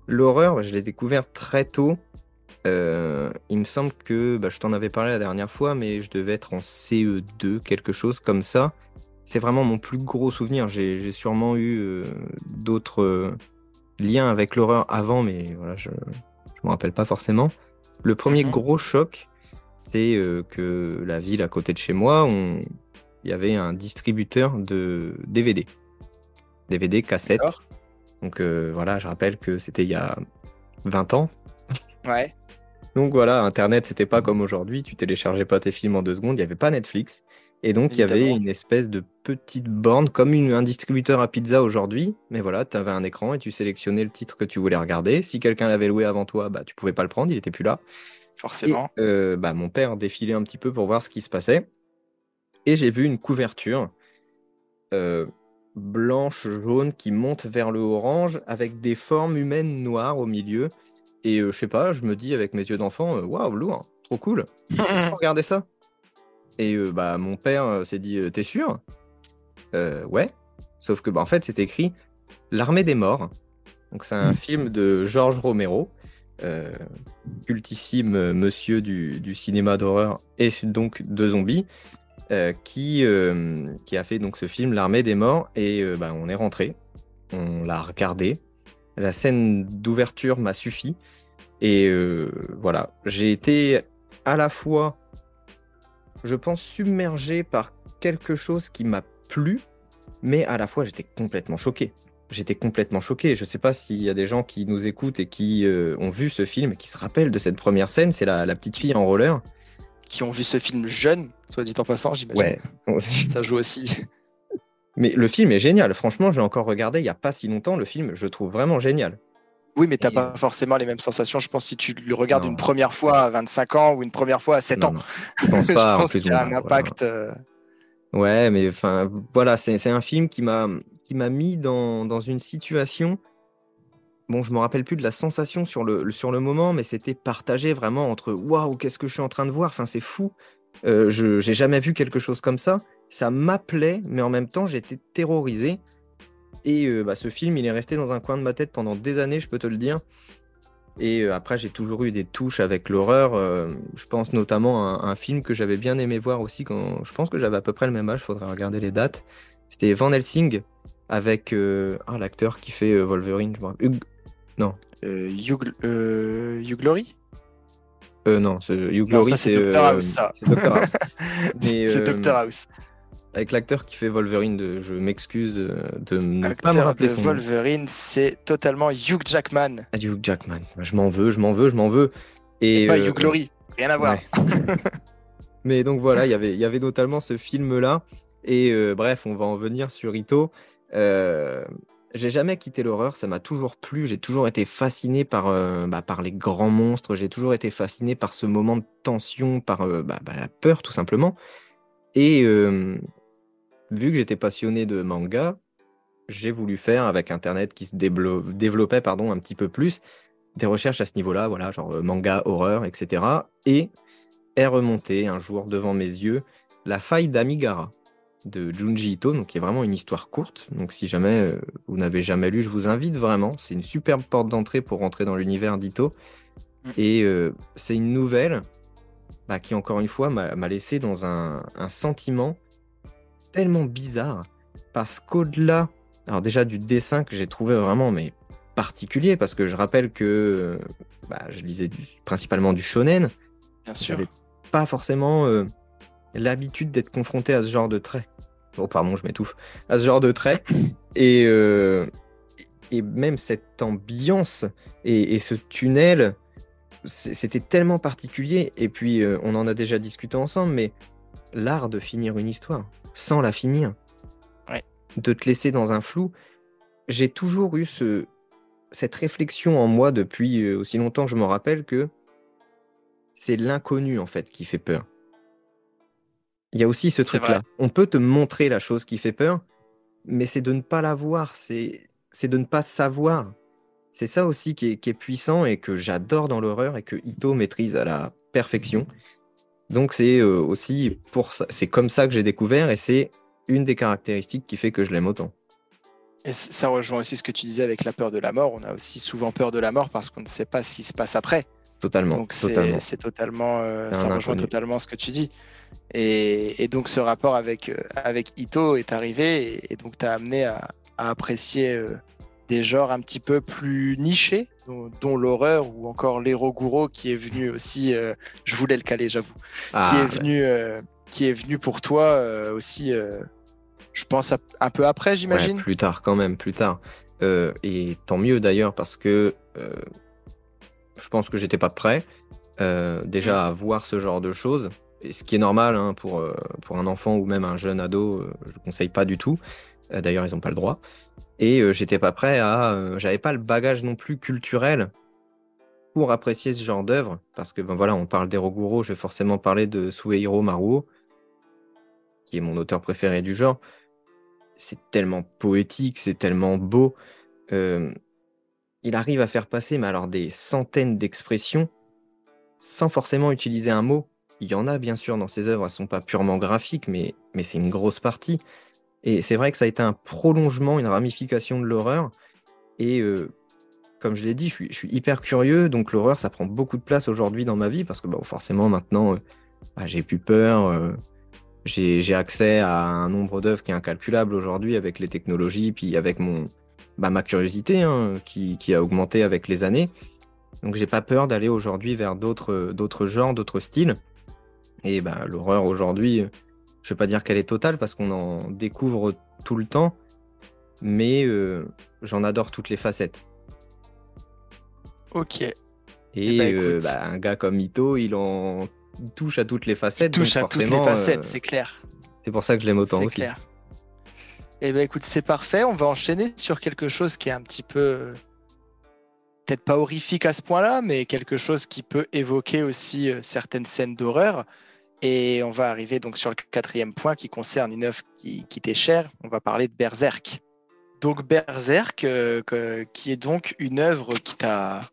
L'horreur, je l'ai découvert très tôt. Euh, il me semble que bah, je t'en avais parlé la dernière fois, mais je devais être en CE2, quelque chose comme ça. C'est vraiment mon plus gros souvenir. J'ai sûrement eu d'autres liens avec l'horreur avant, mais voilà, je ne me rappelle pas forcément. Le premier gros choc, c'est euh, que la ville à côté de chez moi, il y avait un distributeur de DVD. DVD, cassettes. Donc euh, voilà, je rappelle que c'était il y a 20 ans. Ouais. Donc voilà, Internet, c'était pas comme aujourd'hui. Tu téléchargeais pas tes films en deux secondes. Il n'y avait pas Netflix. Et donc, il y avait une espèce de petite borne, comme un distributeur à pizza aujourd'hui. Mais voilà, tu avais un écran et tu sélectionnais le titre que tu voulais regarder. Si quelqu'un l'avait loué avant toi, bah, tu pouvais pas le prendre, il était plus là forcément. Euh, bah, mon père défilait un petit peu pour voir ce qui se passait. Et j'ai vu une couverture euh, blanche, jaune, qui monte vers le orange, avec des formes humaines noires au milieu. Et euh, je sais pas, je me dis avec mes yeux d'enfant, waouh, lourd, trop cool. Regardez ça. Et bah, mon père s'est dit, t'es sûr? Ouais. Sauf que bah, en fait, c'est écrit L'armée des morts. Donc c'est un film de Georges Romero. Euh, cultissime monsieur du, cinéma d'horreur et donc de zombies, euh, qui, euh, qui a fait donc ce film L'armée des morts et bah, on est rentré, on l'a regardé. La scène d'ouverture m'a suffi et voilà, j'ai été à la fois, je pense, submergé par quelque chose qui m'a plu, mais à la fois j'étais complètement choqué j'étais complètement choqué. Je ne sais pas s'il y a des gens qui nous écoutent et qui euh, ont vu ce film, qui se rappellent de cette première scène. C'est la, petite fille en roller. Qui ont vu ce film jeune, soit dit en passant, j'imagine. Ouais. Ça joue aussi. Mais le film est génial. Franchement, je l'ai encore regardé il n'y a pas si longtemps. Le film, je trouve vraiment génial. Oui, mais tu n'as pas forcément les mêmes sensations, je pense, si tu le regardes une première fois à 25 ans ou une première fois à 7 ans. Je pense pas. je pense qu'il y a un impact. Euh, ouais, mais enfin, voilà, c'est un film qui m'a m'a mis dans, une situation. Bon, je me rappelle plus de la sensation sur le, sur le moment, mais c'était partagé vraiment entre waouh, qu'est-ce que je suis en train de voir? Enfin, c'est fou. Euh, je j'ai jamais vu quelque chose comme ça. Ça m'appelait, mais en même temps, j'étais terrorisé. Et euh, bah, ce film, il est resté dans un coin de ma tête pendant des années, je peux te le dire. Et euh, après, j'ai toujours eu des touches avec l'horreur. Je pense notamment à un, film que j'avais bien aimé voir aussi quand je pense que j'avais à peu près le même âge, faudrait regarder les dates. C'était Van Helsing avec ah, l'acteur qui fait Wolverine, je me rappelle. Non. Hugh, Hugh Glory Non, Hugh Glory, c'est Doctor House. C'est Doctor House. c'est Doctor House avec l'acteur qui fait Wolverine, de, je m'excuse euh, de ne pas me rappeler son Wolverine, c'est totalement Hugh Jackman. Ah, Hugh Jackman, je m'en veux, je m'en veux, je m'en veux. Et, pas euh, Hugh Glory, rien à voir. Mais donc voilà, y il y avait notamment ce film-là. Et euh, bref, on va en venir sur Ito. J'ai jamais quitté l'horreur, ça m'a toujours plu. J'ai toujours été fasciné par, bah, par les grands monstres. J'ai toujours été fasciné par ce moment de tension, par bah, bah, la peur tout simplement. Et vu que j'étais passionné de manga, j'ai voulu faire avec Internet qui se développait pardon, un petit peu plus des recherches à ce niveau-là, voilà, genre euh, manga, horreur, etc. Et est remonté un jour devant mes yeux La faille d'Amigara de Junji Ito, donc qui est vraiment une histoire courte. Donc si jamais euh, vous n'avez jamais lu, je vous invite vraiment. C'est une superbe porte d'entrée pour rentrer dans l'univers d'Ito. Mm. Et euh, c'est une nouvelle bah, qui, encore une fois, m'a laissé dans un sentiment tellement bizarre parce qu'au-delà, alors déjà du dessin que j'ai trouvé vraiment mais particulier parce que je rappelle que bah, je lisais principalement du shonen. Bien sûr. Pas forcément euh, l'habitude d'être confronté à ce genre de traits. Oh pardon, je m'étouffe. À ce genre de traits et euh, et même cette ambiance et, ce tunnel, c'était tellement particulier. Et puis euh, on en a déjà discuté ensemble, mais l'art de finir une histoire sans la finir. De te laisser dans un flou. J'ai toujours eu ce, cette réflexion en moi depuis euh, aussi longtemps que je me rappelle que c'est l'inconnu en fait qui fait peur. Il y a aussi ce truc-là. On peut te montrer la chose qui fait peur, mais c'est de ne pas la voir, c'est de ne pas savoir. C'est ça aussi qui est, qui est, puissant et que j'adore dans l'horreur et que Ito maîtrise à la perfection. Donc c'est euh, aussi pour ça, c'est comme ça que j'ai découvert et c'est une des caractéristiques qui fait que je l'aime autant. Et ça rejoint aussi ce que tu disais avec la peur de la mort. On a aussi souvent peur de la mort parce qu'on ne sait pas ce qui se passe après. Totalement. Donc c'est totalement, euh, ça rejoint totalement ce que tu dis. Et, donc ce rapport avec, euh, avec Ito est arrivé et, donc tu as amené à, apprécier des genres un petit peu plus nichés, dont, l'horreur ou encore l'héros qui est venu aussi. Euh, je voulais le caler, j'avoue. qui ah, est venu, euh, qui est venu pour toi euh, aussi. je pense un peu après, j'imagine. plus tard, quand même, plus tard. et tant mieux d'ailleurs parce que je pense que j'étais pas prêt déjà mm. à voir ce genre de choses. Ce qui est normal hein, pour, pour un enfant ou même un jeune ado, je ne conseille pas du tout. D'ailleurs, ils n'ont pas le droit. Et euh, j'étais pas prêt à. Euh, j'avais pas le bagage non plus culturel pour apprécier ce genre d'œuvre. Parce que, ben voilà, on parle d'Eroguro, je vais forcément parler de Suehiro Maruo, qui est mon auteur préféré du genre. C'est tellement poétique, c'est tellement beau. Euh, il arrive à faire passer, mais alors des centaines d'expressions sans forcément utiliser un mot. Il y en a bien sûr dans ses œuvres, elles sont pas purement graphiques, mais, mais c'est une grosse partie. Et c'est vrai que ça a été un prolongement, une ramification de l'horreur. Et euh, comme je l'ai dit, je suis, hyper curieux, donc l'horreur, ça prend beaucoup de place aujourd'hui dans ma vie, parce que bah, forcément, maintenant, euh, bah, j'ai plus peur, euh, j'ai accès à un nombre d'œuvres qui est incalculable aujourd'hui avec les technologies, puis avec mon, bah, ma curiosité hein, qui, qui, a augmenté avec les années. Donc j'ai pas peur d'aller aujourd'hui vers d'autres genres, d'autres styles. Et bah, l'horreur aujourd'hui, je ne vais pas dire qu'elle est totale parce qu'on en découvre tout le temps, mais euh, j'en adore toutes les facettes. Ok. Et, eh ben, euh, bah, un gars comme Ito, il en touche à toutes les facettes. touche à toutes les facettes, euh, c'est clair. C'est pour ça que je l'aime autant aussi. Clair. Eh ben écoute, c'est parfait. On va enchaîner sur quelque chose qui est un petit peu, peut-être pas horrifique à ce point-là, mais quelque chose qui peut évoquer aussi certaines scènes d'horreur. Et on va arriver donc sur le quatrième point qui concerne une œuvre qui, qui t'est chère. On va parler de Berserk. Donc Berserk, euh, qui est donc une œuvre qui t'a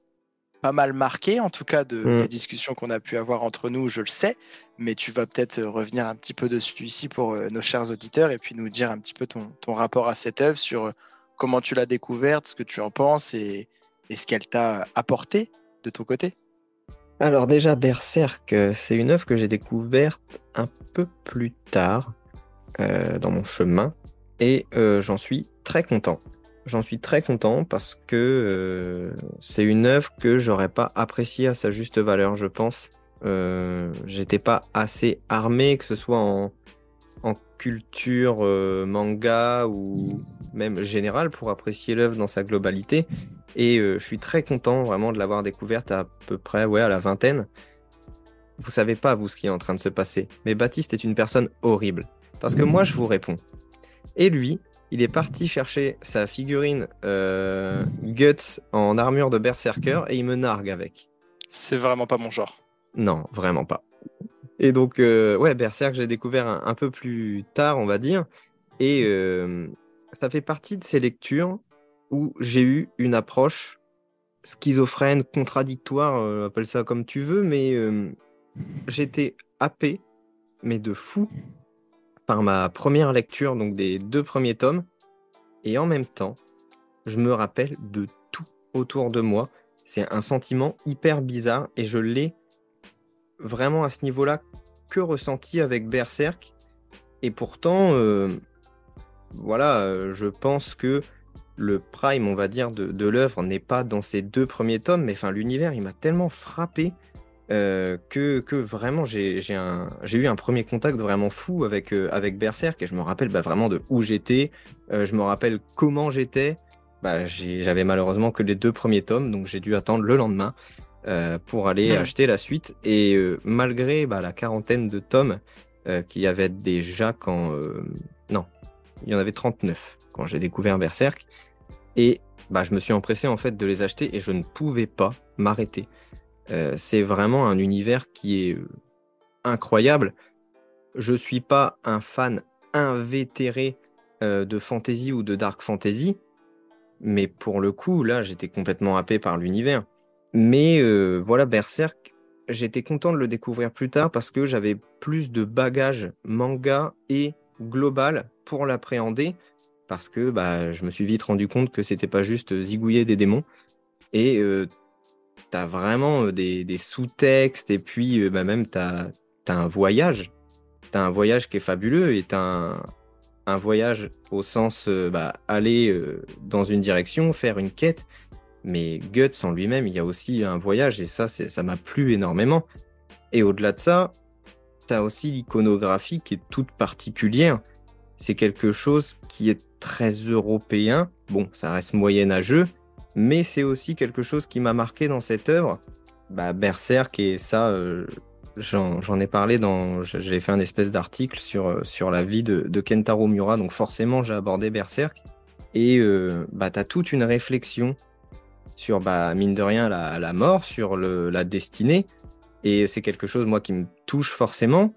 pas mal marqué, en tout cas de mm. des discussions qu'on a pu avoir entre nous, je le sais, mais tu vas peut-être revenir un petit peu dessus ici pour euh, nos chers auditeurs et puis nous dire un petit peu ton, ton rapport à cette œuvre sur comment tu l'as découverte, ce que tu en penses et, et ce qu'elle t'a apporté de ton côté. Alors déjà, Berserk, euh, c'est une œuvre que j'ai découverte un peu plus tard euh, dans mon chemin et euh, j'en suis très content. J'en suis très content parce que c'est une œuvre que j'aurais pas appréciée à sa juste valeur, je pense. J'étais pas assez armé, que ce soit en, en culture manga ou même générale, pour apprécier l'œuvre dans sa globalité. Et euh, je suis très content vraiment de l'avoir découverte à peu près ouais, à la vingtaine. Vous savez pas, vous, ce qui est en train de se passer. Mais Baptiste est une personne horrible. Parce que moi, je vous réponds. Et lui, il est parti chercher sa figurine euh, Guts en armure de berserker et il me nargue avec. C'est vraiment pas mon genre. Non, vraiment pas. Et donc, euh, ouais, Berserk, j'ai découvert un, peu plus tard, on va dire. Et ça fait partie de ces lectures où j'ai eu une approche schizophrène, contradictoire, euh, appelle ça comme tu veux, mais euh, j'étais happé, mais de fou, par ma première lecture, donc des deux premiers tomes, et en même temps, je me rappelle de tout autour de moi. C'est un sentiment hyper bizarre, et je l'ai vraiment à ce niveau-là que ressenti avec Berserk. Et pourtant, euh, voilà, je pense que le prime, on va dire, de, l'œuvre n'est pas dans ces deux premiers tomes, mais enfin, l'univers, il m'a tellement frappé euh, que, que, vraiment, j'ai eu un premier contact vraiment fou avec, euh, avec Berserk, et je me rappelle bah, vraiment de où j'étais, euh, je me rappelle comment j'étais. Bah, J'avais malheureusement que les deux premiers tomes, donc j'ai dû attendre le lendemain pour aller acheter la suite. Et malgré bah, la quarantaine de tomes qu'il y avait déjà quand... non, il y en avait 39 quand j'ai découvert Berserk. Et bah, je me suis empressé en fait de les acheter et je ne pouvais pas m'arrêter. Euh, c'est vraiment un univers qui est euh, incroyable. Je ne suis pas un fan invétéré euh, de fantasy ou de dark fantasy, mais pour le coup, là, j'étais complètement happé par l'univers. Mais voilà, Berserk, j'étais content de le découvrir plus tard parce que j'avais plus de bagages manga et global pour l'appréhender parce que bah, je me suis vite rendu compte que c'était pas juste zigouiller des démons. Et euh, tu as vraiment euh, des, sous-textes, et puis euh, bah, même tu as, un voyage. Tu as un voyage qui est fabuleux, et tu as un, voyage au sens bah, aller dans une direction, faire une quête. Mais Guts en lui-même, il y a aussi un voyage, et ça, ça m'a plu énormément. Et au-delà de ça, tu as aussi l'iconographie qui est toute particulière c'est quelque chose qui est très européen. Bon, ça reste moyenâgeux, mais c'est aussi quelque chose qui m'a marqué dans cette œuvre. Bah, Berserk, et ça, euh, j'en ai parlé dans. J'ai fait un espèce d'article sur, euh, sur la vie de, Kentaro Miura, donc forcément, j'ai abordé Berserk. Et euh, bah, tu as toute une réflexion sur, bah, mine de rien, la, la mort, sur le, la destinée. Et c'est quelque chose, moi, qui me touche forcément.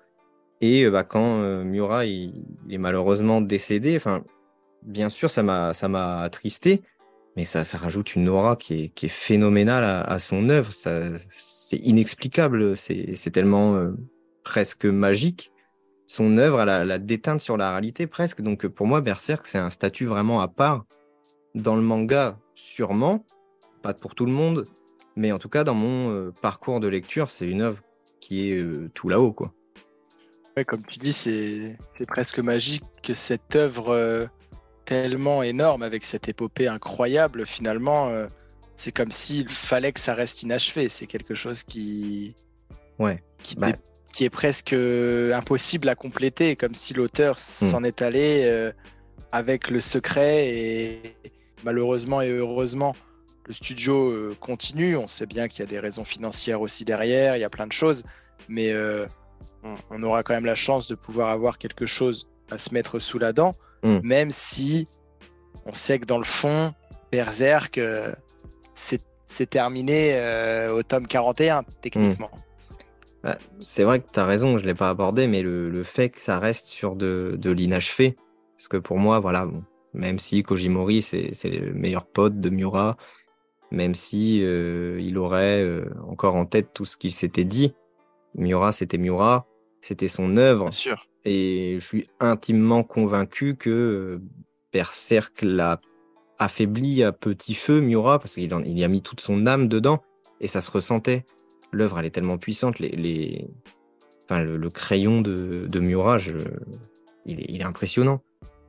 Et euh, bah, quand euh, Miura est malheureusement décédé, enfin, bien sûr, ça m'a ça attristé, mais ça, ça rajoute une aura qui est, qui est phénoménale à, son œuvre. C'est inexplicable, c'est tellement euh, presque magique. Son œuvre, elle a la déteinte sur la réalité presque. Donc pour moi, Berserk, c'est un statut vraiment à part. Dans le manga, sûrement, pas pour tout le monde, mais en tout cas, dans mon parcours de lecture, c'est une œuvre qui est tout là-haut, quoi comme tu dis, c'est presque magique que cette œuvre euh, tellement énorme, avec cette épopée incroyable, finalement, euh, c'est comme s'il fallait que ça reste inachevé. C'est quelque chose qui, ouais. Bah qui, est presque euh, impossible à compléter, comme si l'auteur hmm. s'en est allé avec le secret et malheureusement et heureusement. Le studio continue, on sait bien qu'il y a des raisons financières aussi derrière, il y a plein de choses, mais on, aura quand même la chance de pouvoir avoir quelque chose à se mettre sous la dent, hmm. même si on sait que dans le fond, Berserk, euh, c'est terminé euh, au tome 41, techniquement. Hmm. c'est vrai que tu as raison, je ne l'ai pas abordé, mais le, fait que ça reste sur de, l'inachevé, parce que pour moi, voilà, même si Kojimori, c'est le meilleur pote de Miura, même si euh, il aurait encore en tête tout ce qu'il s'était dit, Miura, c'était Miura, c'était son œuvre. sûr. Et je suis intimement convaincu que Berserk l'a affaibli à petit feu Miura parce qu'il il y a mis toute son âme dedans et ça se ressentait. L'œuvre, elle est tellement puissante. Les, les... Enfin, le, crayon de, de Miura, il, est, il, est, impressionnant.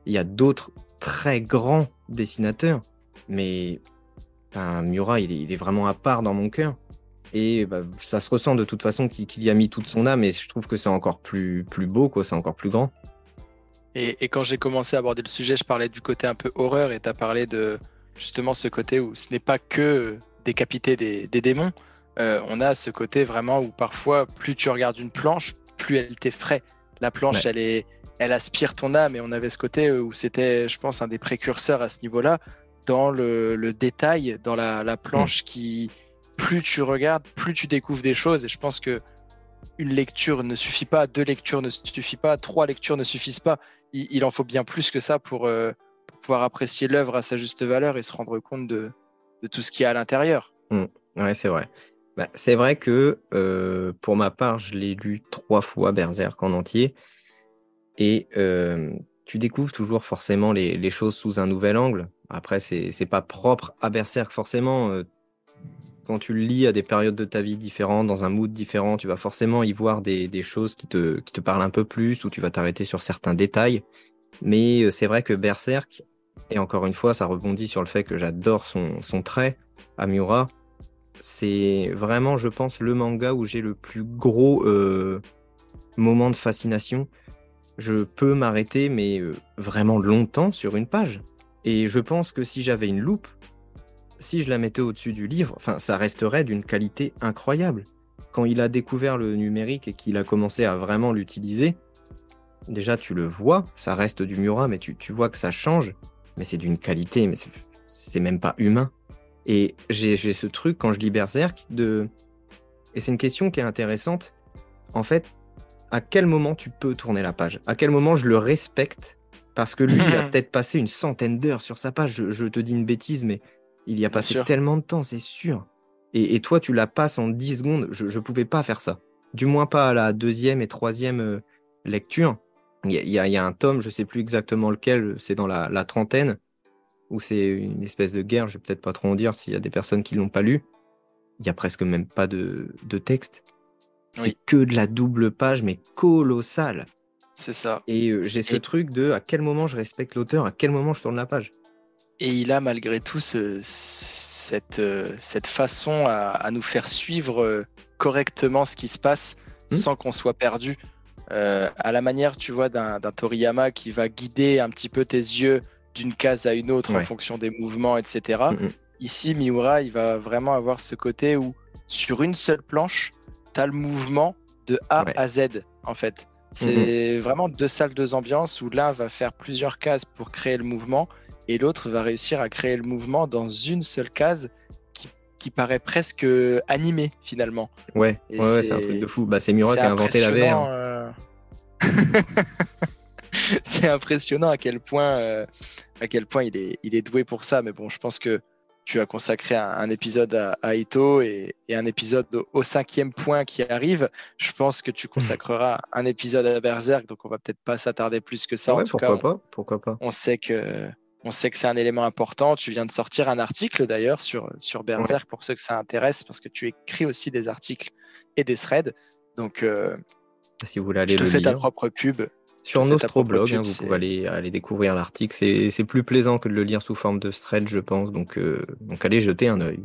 Il y a d'autres très grands dessinateurs, mais enfin, Miura, il est, il est, vraiment à part dans mon cœur. Et bah, ça se ressent de toute façon qu'il y a mis toute son âme, et je trouve que c'est encore plus, plus beau, quoi, c'est encore plus grand. Et, quand j'ai commencé à aborder le sujet, je parlais du côté un peu horreur, et tu as parlé de justement ce côté où ce n'est pas que décapiter des, démons, euh, on a ce côté vraiment où parfois, plus tu regardes une planche, plus elle t'effraie. La planche, elle, est, elle aspire ton âme, et on avait ce côté où c'était, je pense, un des précurseurs à ce niveau-là, dans le, détail, dans la, planche mm. qui, plus tu regardes, plus tu découvres des choses, et je pense que une lecture ne suffit pas, deux lectures ne suffit pas, trois lectures ne suffisent pas. Il, en faut bien plus que ça pour, euh, pouvoir apprécier l'œuvre à sa juste valeur et se rendre compte de, tout ce qu'il y a à l'intérieur. Mmh. Ouais, c'est vrai. Bah, c'est vrai que euh, pour ma part, je l'ai lu trois fois Berserk en entier. Et euh, tu découvres toujours forcément les, choses sous un nouvel angle. Après, c'est pas propre à Berserk forcément quand tu le lis à des périodes de ta vie différentes, dans un mood différent, tu vas forcément y voir des, choses qui te, qui te parlent un peu plus, ou tu vas t'arrêter sur certains détails. Mais euh, c'est vrai que Berserk, et encore une fois, ça rebondit sur le fait que j'adore son, son trait, Amura, c'est vraiment, je pense, le manga où j'ai le plus gros euh, moment de fascination. Je peux m'arrêter, mais euh, vraiment longtemps sur une page. Et je pense que si j'avais une loupe, si je la mettais au-dessus du livre, enfin, ça resterait d'une qualité incroyable. Quand il a découvert le numérique et qu'il a commencé à vraiment l'utiliser, déjà tu le vois, ça reste du Murat, mais tu, vois que ça change, mais c'est d'une qualité, mais c'est même pas humain. Et j'ai ce truc quand je lis Berserk de. Et c'est une question qui est intéressante. En fait, à quel moment tu peux tourner la page? À quel moment je le respecte? Parce que lui, il a peut-être passé une centaine d'heures sur sa page. je, te dis une bêtise, mais il y a passé tellement de temps, c'est sûr. Et, toi, tu la passes en 10 secondes. Je ne pouvais pas faire ça. Du moins pas à la deuxième et troisième euh, lecture. Il y, a un tome, je ne sais plus exactement lequel, c'est dans la, trentaine, où c'est une espèce de guerre, je vais peut-être pas trop en dire s'il y a des personnes qui l'ont pas lu. Il y a presque même pas de, texte. C'est que de la double page, mais colossale. C'est ça. Et euh, j'ai ce truc de à quel moment je respecte l'auteur, à quel moment je tourne la page. Et il a malgré tout cette, euh, cette façon à, nous faire suivre euh, correctement ce qui se passe hmm. sans qu'on soit perdu. Euh, à la manière, tu vois, d'un Toriyama qui va guider un petit peu tes yeux d'une case à une autre en fonction des mouvements, etc. Hmm, hmm. Ici, Miura, il va vraiment avoir ce côté où, sur une seule planche, tu as le mouvement de A à Z, en fait. C'est vraiment deux salles, deux ambiances où l'un va faire plusieurs cases pour créer le mouvement et l'autre va réussir à créer le mouvement dans une seule case qui, paraît presque animé finalement. Ouais, ouais, c'est un truc de fou. Bah, c'est Murat qui a inventé la VR. Euh. c'est impressionnant à quel point, euh, à quel point il est, il est doué pour ça. Mais bon, je pense que tu as consacré un, épisode à, Ito et, un épisode au, cinquième point qui arrive. Je pense que tu consacreras un épisode à Berserk, donc on va peut-être pas s'attarder plus que ça. Ouais, pourquoi pas Pourquoi pas On sait que on sait que c'est un élément important. Tu viens de sortir un article d'ailleurs sur, sur Berserk pour ceux que ça intéresse, parce que tu écris aussi des articles et des threads. Donc, euh, si vous voulez aller je te fais ta propre pub. Sur Nostroblog, hein, vous pouvez aller, aller découvrir l'article. C'est plus plaisant que de le lire sous forme de thread, je pense. Donc, euh, donc allez jeter un œil.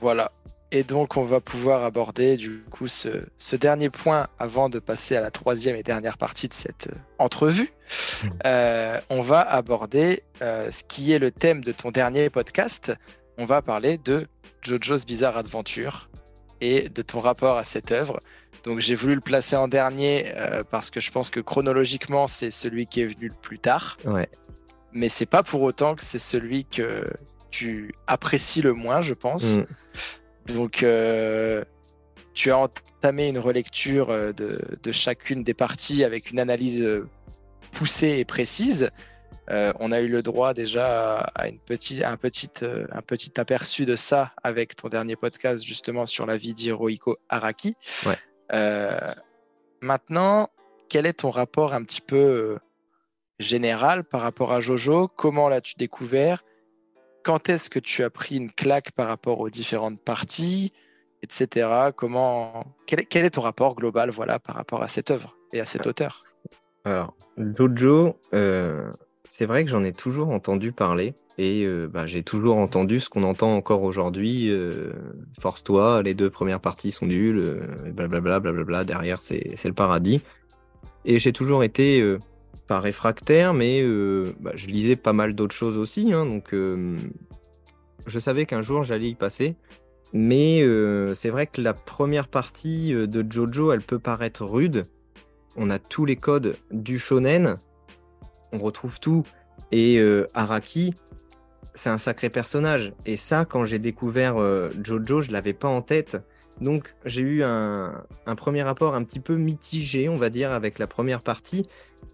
Voilà. Et donc, on va pouvoir aborder du coup ce, dernier point avant de passer à la troisième et dernière partie de cette euh, entrevue. Mmh. Euh, on va aborder euh, ce qui est le thème de ton dernier podcast. On va parler de JoJo's Bizarre Adventure et de ton rapport à cette œuvre. Donc, j'ai voulu le placer en dernier parce que je pense que chronologiquement, c'est celui qui est venu le plus tard. Ouais. Mais c'est pas pour autant que c'est celui que tu apprécies le moins, je pense. Mmh. Donc, euh, tu as entamé une relecture euh, de, chacune des parties avec une analyse euh, poussée et précise. on a eu le droit déjà à une petite, un, petit, un petit aperçu de ça avec ton dernier podcast justement sur la vie d'Hirohiko Araki. Maintenant, quel est ton rapport un petit peu général par rapport à Jojo? Comment l'as-tu découvert? Quand est-ce que tu as pris une claque par rapport aux différentes parties, etc. Comment, quel est, quel est ton rapport global voilà, par rapport à cette œuvre et à cet auteur? Alors, Jojo, euh, c'est vrai que j'en ai toujours entendu parler et euh, bah, j'ai toujours entendu ce qu'on entend encore aujourd'hui. euh, Force-toi, les deux premières parties sont nulles, euh, blablabla, blablabla, derrière c'est le paradis. Et j'ai toujours été euh, pas réfractaire, mais bah, je lisais pas mal d'autres choses aussi. hein, donc je savais qu'un jour j'allais y passer. Mais c'est vrai que la première partie de Jojo, elle peut paraître rude. On a tous les codes du shonen, on retrouve tout. Et euh, Araki, c'est un sacré personnage. Et ça, quand j'ai découvert euh, Jojo, je l'avais pas en tête. Donc j'ai eu un, un premier rapport un petit peu mitigé, on va dire, avec la première partie.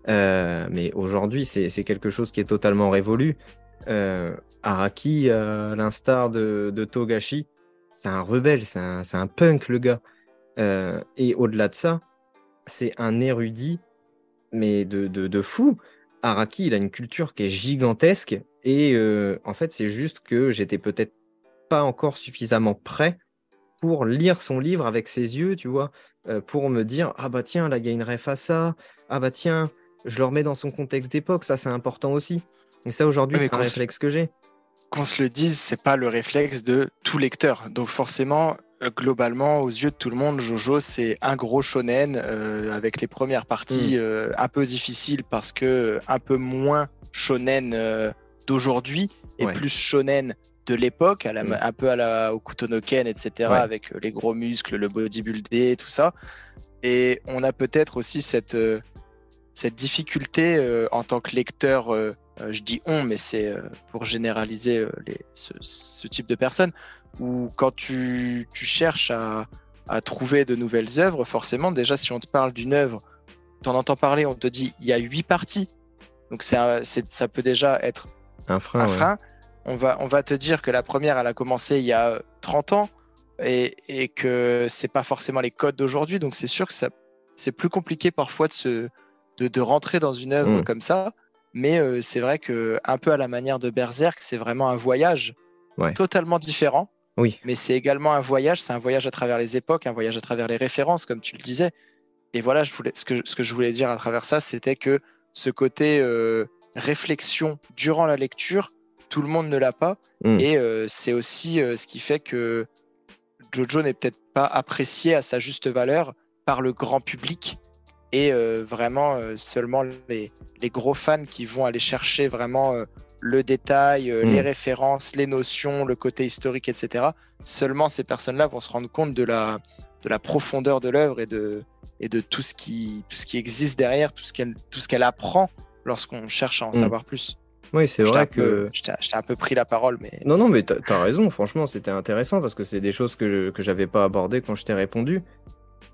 Euh, mais aujourd'hui, c'est quelque chose qui est totalement révolu. Araki, à l'instar de, de Togashi, c'est un rebelle, c'est un, un punk, le gars. Et au-delà de ça, c'est un érudit, mais de, de, de fou. Araki, il a une culture qui est gigantesque. Et euh, en fait, c'est juste que j'étais peut-être pas encore suffisamment prêt pour lire son livre avec ses yeux, tu vois, euh, pour me dire ah bah tiens, là il y a une ref à ça, ah bah tiens, je le remets dans son contexte d'époque, ça c'est important aussi. Et ça aujourd'hui, Ouais, c'est un réflexe que j'ai. Qu'on se le dise, c'est pas le réflexe de tout lecteur. Donc forcément, globalement, aux yeux de tout le monde, Jojo, c'est un gros shonen euh, avec les premières parties euh, un peu difficiles parce que euh, un peu moins shonen euh, d'aujourd'hui et Ouais. plus shonen de l'époque, Mm. un peu à la au Kutonoken, etc., Ouais. avec euh, les gros muscles, le bodybuildé, tout ça. Et on a peut-être aussi cette, euh, cette difficulté euh, en tant que lecteur, euh, euh, je dis on, mais c'est pour généraliser les, ce, ce type de personnes, où quand tu, tu cherches à, à trouver de nouvelles œuvres, forcément, déjà, si on te parle d'une œuvre, tu en entends parler, on te dit il y a huit parties. Donc c'est- ça peut déjà être Un frein. un ouais. frein. On va, on va te dire que la première, elle a commencé il y a euh, 30 ans et, et que c'est pas forcément les codes d'aujourd'hui. Donc c'est sûr que ça, c'est plus compliqué parfois de, se, de, de rentrer dans une œuvre Mm. comme ça. Mais euh, c'est vrai que un peu à la manière de Berserk, c'est vraiment un voyage Ouais. totalement différent. Oui. Mais c'est également un voyage, c'est un voyage à travers les époques, un voyage à travers les références, comme tu le disais. Et voilà, je voulais, ce, que, ce que je voulais dire à travers ça, c'était que ce côté euh, réflexion durant la lecture, tout le monde ne l'a pas. Mm. Et euh, c'est aussi euh, ce qui fait que Jojo n'est peut-être pas apprécié à sa juste valeur par le grand public. Et euh, vraiment euh, seulement les, les gros fans qui vont aller chercher vraiment euh, le détail, les références, les notions, le côté historique, etc. Seulement ces personnes-là vont se rendre compte de la, de la profondeur de l'œuvre et de, et de tout ce, qui, tout ce qui existe derrière, tout ce qu'elle tout ce qu'elle apprend lorsqu'on cherche à en Mm. savoir plus. Oui, c'est vrai que. peu- Je t'ai je t'ai un peu pris la parole, mais Non, non, mais t'as as raison, franchement, c'était intéressant parce que c'est des choses que, que j'avais pas abordées quand je t'ai répondu.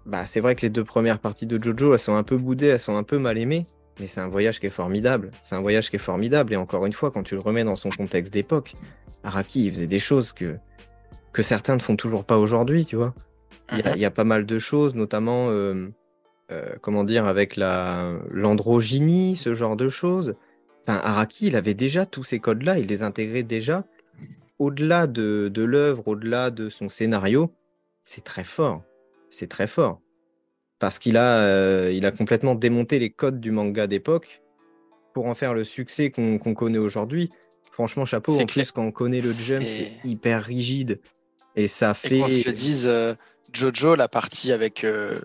Bah, c'est vrai que les deux premières parties de Jojo, elles sont un peu boudées, elles sont un peu mal aimées, mais c'est un voyage qui est formidable. C'est un voyage qui est formidable, et encore une fois, quand tu le remets dans son contexte d'époque, Araki, il faisait des choses que, que certains ne font toujours pas aujourd'hui, tu vois. Il y, a, Mhm. il y a pas mal de choses, notamment, euh, euh, comment dire, avec la l'androgynie, ce genre de choses. Enfin, Araki, il avait déjà tous ces codes-là, il les intégrait déjà. Au-delà de, de l'œuvre, au-delà de son scénario, c'est très fort. C'est très fort. Parce qu'il a, euh, il a complètement démonté les codes du manga d'époque pour en faire le succès qu'on connaît aujourd'hui. Franchement, chapeau. En clair. plus, quand on connaît le jump, C'est- c'est hyper rigide. Et ça Et fait. qu'on se le dise, euh, Jojo, la partie avec euh,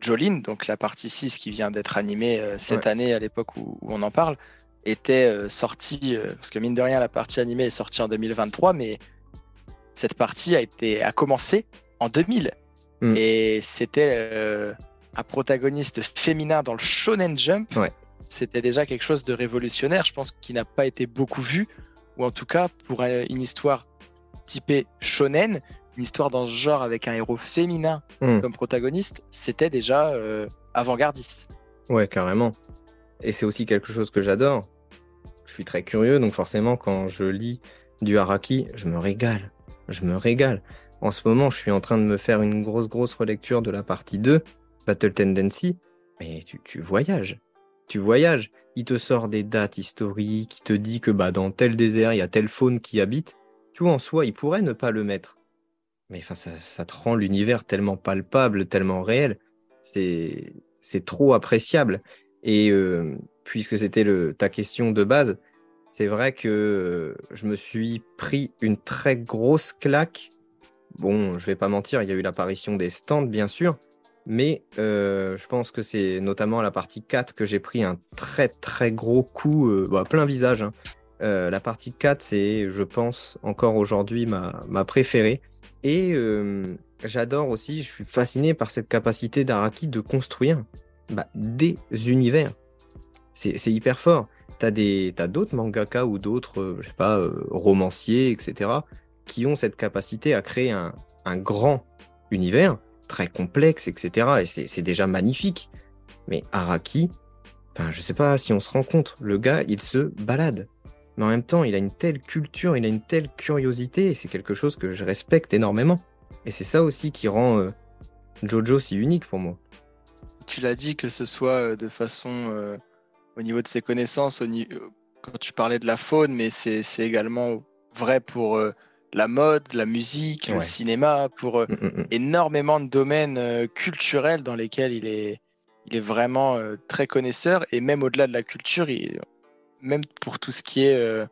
Jolene, donc la partie 6 qui vient d'être animée euh, cette Ouais. année à l'époque où, où on en parle, était sortie, parce que mine de rien, la partie animée est sortie en 2023, mais cette partie a, été, a commencé en 2000. Mm. Et c'était euh, un protagoniste féminin dans le Shonen Jump. Ouais. C'était déjà quelque chose de révolutionnaire, je pense, qui n'a pas été beaucoup vu, ou en tout cas pour euh, une histoire typée shonen, une histoire dans ce genre avec un héros féminin Hmm. comme protagoniste, c'était déjà euh, avant-gardiste. Ouais, carrément. Et c'est aussi quelque chose que j'adore. Je suis très curieux, donc forcément, quand je lis du Haraki, je me régale. Je me régale. En ce moment, je suis en train de me faire une grosse, grosse relecture de la partie 2, Battle Tendency. Mais tu, voyages. tu voyages. Il te sort des dates historiques, il te dit que bah, dans tel désert, il y a telle faune qui habite. Tu vois, en soi, il pourrait ne pas le mettre. Mais enfin, ça, ça te rend l'univers tellement palpable, tellement réel. C'est trop appréciable. Et euh, puisque c'était ta question de base, c'est vrai que euh, je me suis pris une très grosse claque. Bon, je vais pas mentir, il y a eu l'apparition des stands, bien sûr, mais euh, je pense que c'est notamment la partie 4 que j'ai pris un très très gros coup, bah, plein visage. Hein. la partie 4, c'est, je pense, encore aujourd'hui ma, ma préférée. Et j'adore aussi, je suis fasciné par cette capacité d'Araki de construire bah, des univers. C'est hyper fort. T'as d'autres mangaka ou d'autres, euh, je sais pas, euh, romanciers, etc., qui ont cette capacité à créer un, grand univers très complexe, etc. Et c'est déjà magnifique. Mais Araki, enfin, je sais pas si on se rend compte, le gars, il se balade. Mais en même temps, il a une telle culture, il a une telle curiosité, et c'est quelque chose que je respecte énormément. Et c'est ça aussi qui rend euh, Jojo si unique pour moi. Tu l'as dit que ce soit de façon au niveau de ses connaissances, au quand tu parlais de la faune, mais c'est également vrai pour euh, la mode, la musique, le cinéma, pour euh, mm, mm, mm. énormément de domaines euh, culturels dans lesquels il est, il est vraiment très connaisseur. Et même au-delà de la culture, il, même pour tout ce qui est,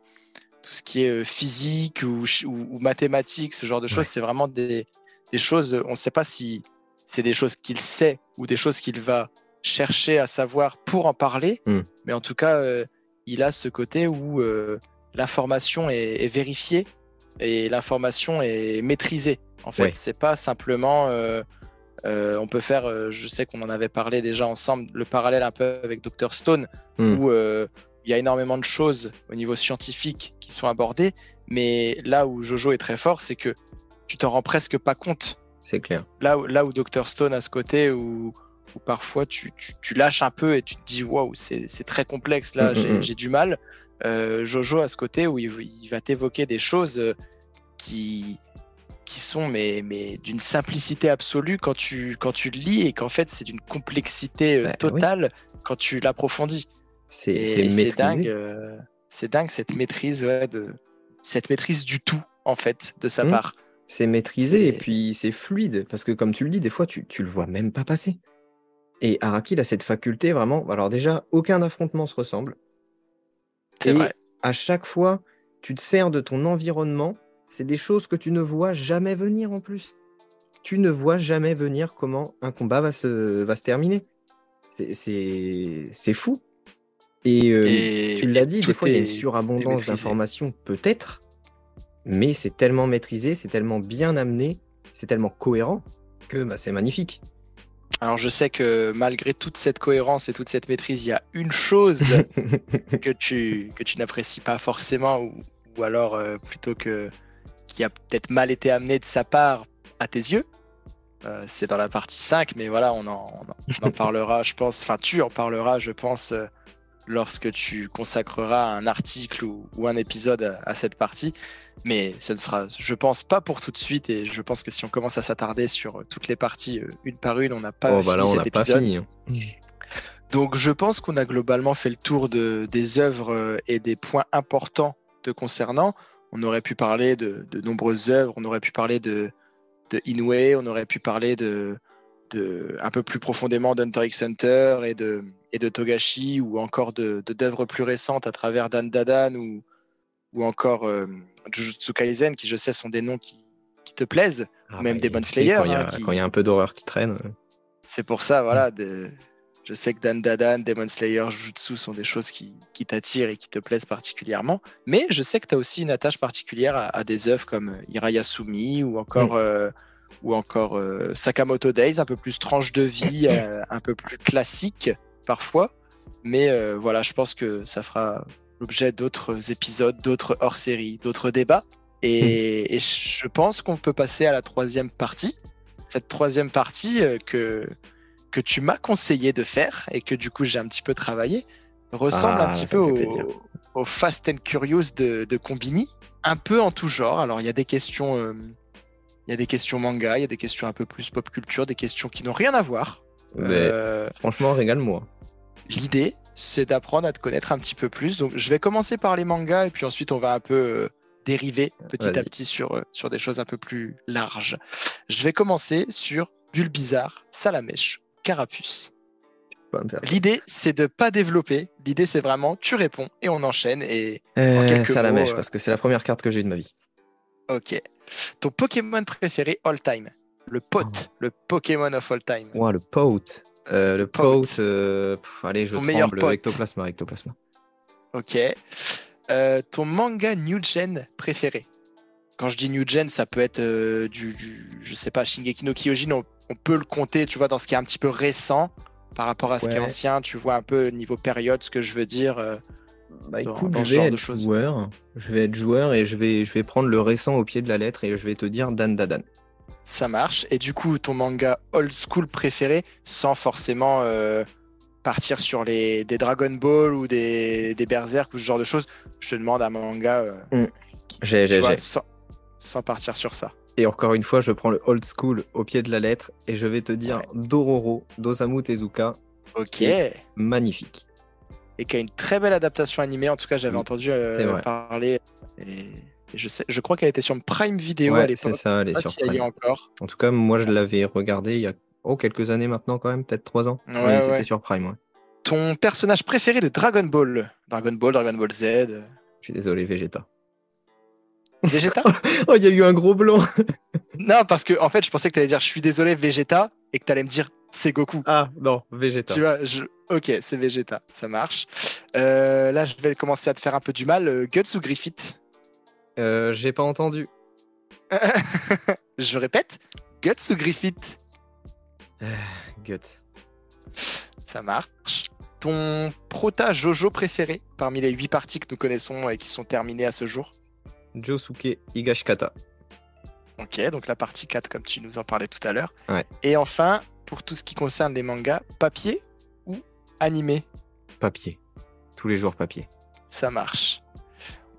tout ce qui est physique ou, ou, mathématiques, ce genre de choses, c'est vraiment des, des, choses, on ne sait pas si c'est des choses qu'il sait ou des choses qu'il va chercher à savoir pour en parler, mais en tout cas, euh, il a ce côté où euh, l'information est, vérifiée et l'information est maîtrisée. En fait, c'est pas simplement. Euh, on peut faire, je sais qu'on en avait parlé déjà ensemble, le parallèle un peu avec Dr Stone, hmm. où il y a énormément de choses au niveau scientifique qui sont abordées, mais là où Jojo est très fort, c'est que tu t'en rends presque pas compte. C'est clair. Là, là où Dr Stone a ce côté où où parfois tu, lâches un peu et tu te dis waouh, c'est très complexe, là mm, mm, mm. j'ai du mal. Euh, Jojo à ce côté où il, va t'évoquer des choses euh, qui, qui sont mais, mais d'une simplicité absolue quand tu, quand tu le lis et qu'en fait c'est d'une complexité euh, bah totale quand tu l'approfondis. C'est dingue, c'est dingue cette maîtrise de cette maîtrise du tout en fait de sa part. C'est maîtrisé et puis c'est fluide parce que comme tu le dis, des fois tu, tu le vois même pas passer. Et Araki a cette faculté vraiment. Alors, déjà, aucun affrontement se ressemble. C'est vrai. À chaque fois, tu te sers de ton environnement. C'est des choses que tu ne vois jamais venir en plus. Tu ne vois jamais venir comment un combat va se, va se terminer. C'est fou. Et, euh, tu l'as dit, des fois, il y a une surabondance d'informations, peut-être, mais c'est tellement maîtrisé, c'est tellement bien amené, c'est tellement cohérent que bah, c'est magnifique. Alors je sais que malgré toute cette cohérence et toute cette maîtrise, il y a une chose que tu, que tu n'apprécies pas forcément ou, alors euh, plutôt que qui a peut-être mal été amené de sa part à tes yeux. Euh, c'est dans la partie 5, mais voilà, on en, on en parlera, je pense, enfin tu en parleras, je pense, euh, lorsque tu consacreras un article ou, un épisode à, cette partie. Mais ça ne sera, je pense, pas pour tout de suite. Et je pense que si on commence à s'attarder sur toutes les parties euh, une par une, on n'a pas oh, bah fini cet épisode. Hein. Donc je pense qu'on a globalement fait le tour de, des œuvres euh, et des points importants te concernant. On aurait pu parler de, de nombreuses œuvres, on aurait pu parler de, de Inoue, on aurait pu parler de, de un peu plus profondément d'Hunter x Hunter et de, et de Togashi ou encore de d'œuvres plus récentes à travers Dan Dadan ou, ou encore euh, Jujutsu Kaisen qui je sais sont des noms qui, qui te plaisent ah même des Demon Slayer quand il y, a, hein, quand il y a un peu d'horreur qui traîne euh. c'est pour ça voilà de, je sais que Dan Dadan, Demon Slayer, Jujutsu sont des choses qui, qui t'attirent et qui te plaisent particulièrement. Mais je sais que tu as aussi une attache particulière à, des œuvres comme Irayasumi ou encore mm. euh, ou encore euh, Sakamoto Days, un peu plus tranche de vie, euh, un peu plus classique parfois. Mais euh, voilà, je pense que ça fera l'objet d'autres épisodes, d'autres hors-séries, d'autres débats. Et, hmm. je pense qu'on peut passer à la troisième partie. Cette troisième partie que, que tu m'as conseillé de faire et que du coup j'ai un petit peu travaillé ressemble un ah, petit peu au, Fast and Curious de, de Combini, un peu en tout genre. Alors il y a des questions il y a des questions manga, il y a des questions un peu plus pop culture, des questions qui n'ont rien à voir. Euh, franchement, régale-moi. L'idée, c'est d'apprendre à te connaître un petit peu plus. Donc, je vais commencer par les mangas et puis ensuite, on va un peu euh, dériver petit à petit sur, euh, sur des choses un peu plus larges. Je vais commencer sur Bulbizarre, Salamèche, Carapuce. L'idée, c'est de pas développer. L'idée, c'est vraiment, tu réponds et on enchaîne. Et Euh, quelques ça la mots, mèche euh, parce que c'est la première carte que j'ai eu de ma vie. ok. Ton Pokémon préféré all time Le pote, le Pokémon of all time. Ouah, le pote. Euh, le Pote. euh, pff, allez, je Ton meilleur tremble. pote. Ectoplasma, ectoplasma. Ok. Euh, ton manga New Gen préféré Quand je dis New Gen, ça peut être euh, du, du- je sais pas, Shingeki no Kyojin, on, on peut le compter, tu vois, dans ce qui est un petit peu récent par rapport à ce qui est ancien, tu vois un peu niveau période, ce que je veux dire. Bah écoute, dans je vais être choses. joueur. Je vais être joueur et je vais, je vais prendre le récent au pied de la lettre et je vais te dire Dan Dadan. ça marche. Et du coup, ton manga old school préféré, sans forcément euh, partir sur les, des Dragon Ball ou des, des Berserk ou ce genre de choses, je te demande un manga euh, J'ai, tu j'ai, vois, j'ai. sans, sans partir sur ça. Et encore une fois, je prends le old school au pied de la lettre et je vais te dire Dororo d'Osamu Tezuka. Ok. Qui est Magnifique. Et qui a une très belle adaptation animée. En tout cas, j'avais Oui, entendu euh, parler. Et, je, sais, je crois qu'elle était sur Prime Video à Ouais, c'est l'époque. ça, elle est sur si y Prime. encore. En tout cas, moi, je l'avais regardé il y a oh, quelques années maintenant, quand même, peut-être trois ans. Ouais, ouais. c'était sur Prime. Ton personnage préféré de Dragon Ball? Dragon Ball, Dragon Ball Z. euh, Je suis désolé, Vegeta. Vegeta? Oh, il y a eu un gros blanc. Non, parce que en fait, je pensais que tu allais dire je suis désolé, Vegeta, et que tu allais me dire c'est Goku. Ah, non, Vegeta. Tu vois, je... ok, c'est Vegeta, ça marche. Euh, là, je vais commencer à te faire un peu du mal. euh, Guts ou Griffith? Euh, J'ai pas entendu. Je répète, Guts ou Griffith? Guts. Ça marche. Ton prota Jojo préféré parmi les 8 parties que nous connaissons et qui sont terminées à ce jour? Josuke Higashikata. Ok, donc la partie 4 comme tu nous en parlais tout à l'heure. Ouais. Et enfin, pour tout ce qui concerne les mangas, papier ou animé? Papier. Tous les jours papier. Ça marche.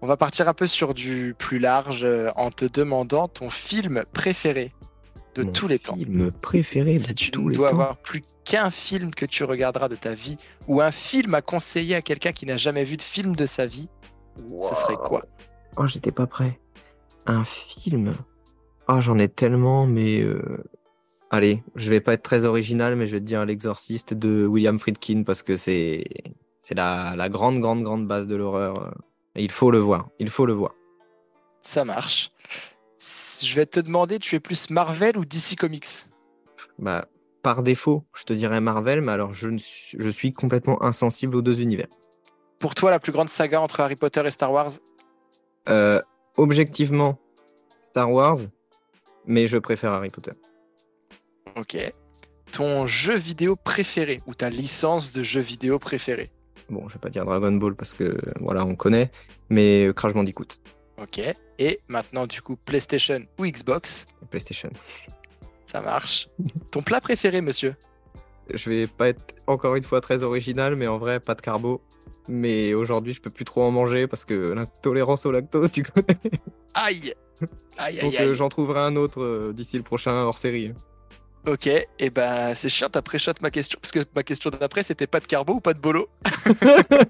On va partir un peu sur du plus large euh, en te demandant ton film préféré de Mon tous les temps. film préféré de tu tous les dois temps. avoir plus qu'un film que tu regarderas de ta vie ou un film à conseiller à quelqu'un qui n'a jamais vu de film de sa vie, ce serait quoi? Oh, j'étais pas prêt. Un film? Oh, j'en ai tellement, mais. euh, Allez, je vais pas être très original, mais je vais te dire L'Exorciste de William Friedkin parce que c'est c'est la, la grande, grande, grande base de l'horreur. et il faut le voir. Il faut le voir. Ça marche. Je vais te demander, tu es plus Marvel ou DC Comics? Bah, par défaut, je te dirais Marvel, mais alors je, ne suis, je suis complètement insensible aux deux univers. Pour toi, la plus grande saga entre Harry Potter et Star Wars? Euh, objectivement, Star Wars, mais je préfère Harry Potter. Ok. Ton jeu vidéo préféré ou ta licence de jeu vidéo préférée? Bon, je vais pas dire Dragon Ball parce que voilà, on connaît, mais euh, Crash Bandicoot, Ok. Et maintenant, du coup, PlayStation ou Xbox? PlayStation. Ça marche. Ton plat préféré, monsieur? Je vais pas être encore une fois très original, mais en vrai, pas de carbo. Mais aujourd'hui, je peux plus trop en manger parce que l'intolérance au lactose, tu connais. Aïe Aïe, aïe, Donc aïe. euh, j'en trouverai un autre euh, d'ici le prochain hors série. Ok, et ben c'est chiant, t'as pré-shot ma question, parce que ma question d'après c'était pas de carbo ou pas de bolo?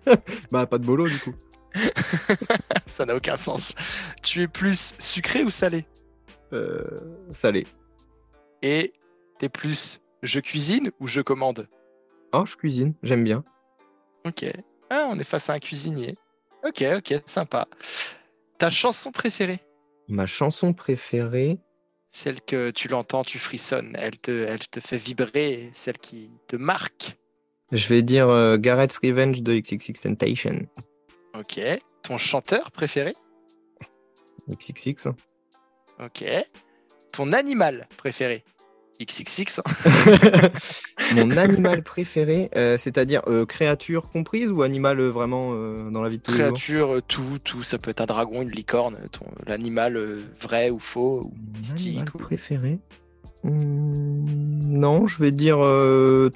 Bah, pas de bolo du coup. Ça n'a aucun sens. Tu es plus sucré ou salé? Euh, salé. Et t'es plus je cuisine ou je commande? Oh, je cuisine, j'aime bien. Ok. Ah, on est face à un cuisinier. Ok, ok, sympa. Ta chanson préférée? Ma chanson préférée, Celle que tu l'entends, tu frissonnes, elle te, elle te fait vibrer, celle qui te marque. je vais dire euh, Garrett's Revenge de XXX Temptation. Ok. Ton chanteur préféré? XXX. Ok. Ton animal préféré? XXX. Mon animal préféré, euh, c'est-à-dire euh, créature comprise ou animal euh, vraiment euh, dans la vie de tous les jours? Créature, tout, tout. Ça peut être un dragon, une licorne, ton, l'animal euh, vrai ou faux. ou Mon mystique. animal ou- préféré? Hmm, Non, je vais dire euh,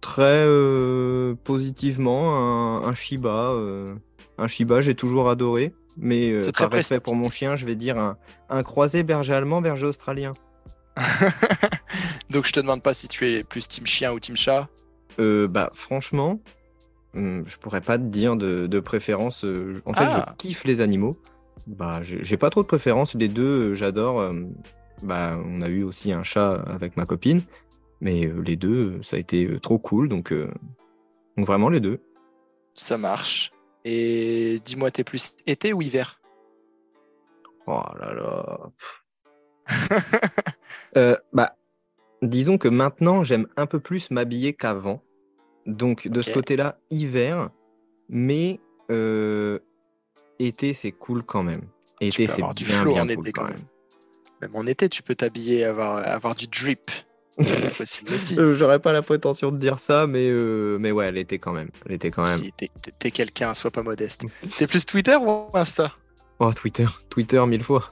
très euh, positivement un, un Shiba. euh, un Shiba, j'ai toujours adoré. Mais euh, par respect pour mon chien, je vais dire un, un croisé berger allemand, berger australien. Donc je te demande pas si tu es plus team chien ou team chat. Euh, bah franchement, hum, je pourrais pas te dire de, de préférence. euh, En fait, Ah. je kiffe les animaux. Bah, j'ai pas trop de préférence. Les deux, euh, j'adore. Bah, on a eu aussi un chat avec ma copine, mais les deux, ça a été trop cool. Donc, euh, donc vraiment les deux. Ça marche. Et dis-moi, t'es plus été ou hiver? Oh là là. Euh, bah, disons que maintenant, j'aime un peu plus m'habiller qu'avant. Donc, de ce côté-là, hiver, mais euh, été, c'est cool quand même. Été, c'est du bien, flow bien en cool été quand quand même. Même en été, tu peux t'habiller, avoir, avoir du drip. C'est possible aussi. Euh, J'aurais pas la prétention de dire ça, mais, euh, mais ouais, l'été quand même. L'été quand même. Si t'es quelqu'un, sois pas modeste. T'es plus Twitter ou Insta? Oh, Twitter, Twitter mille fois.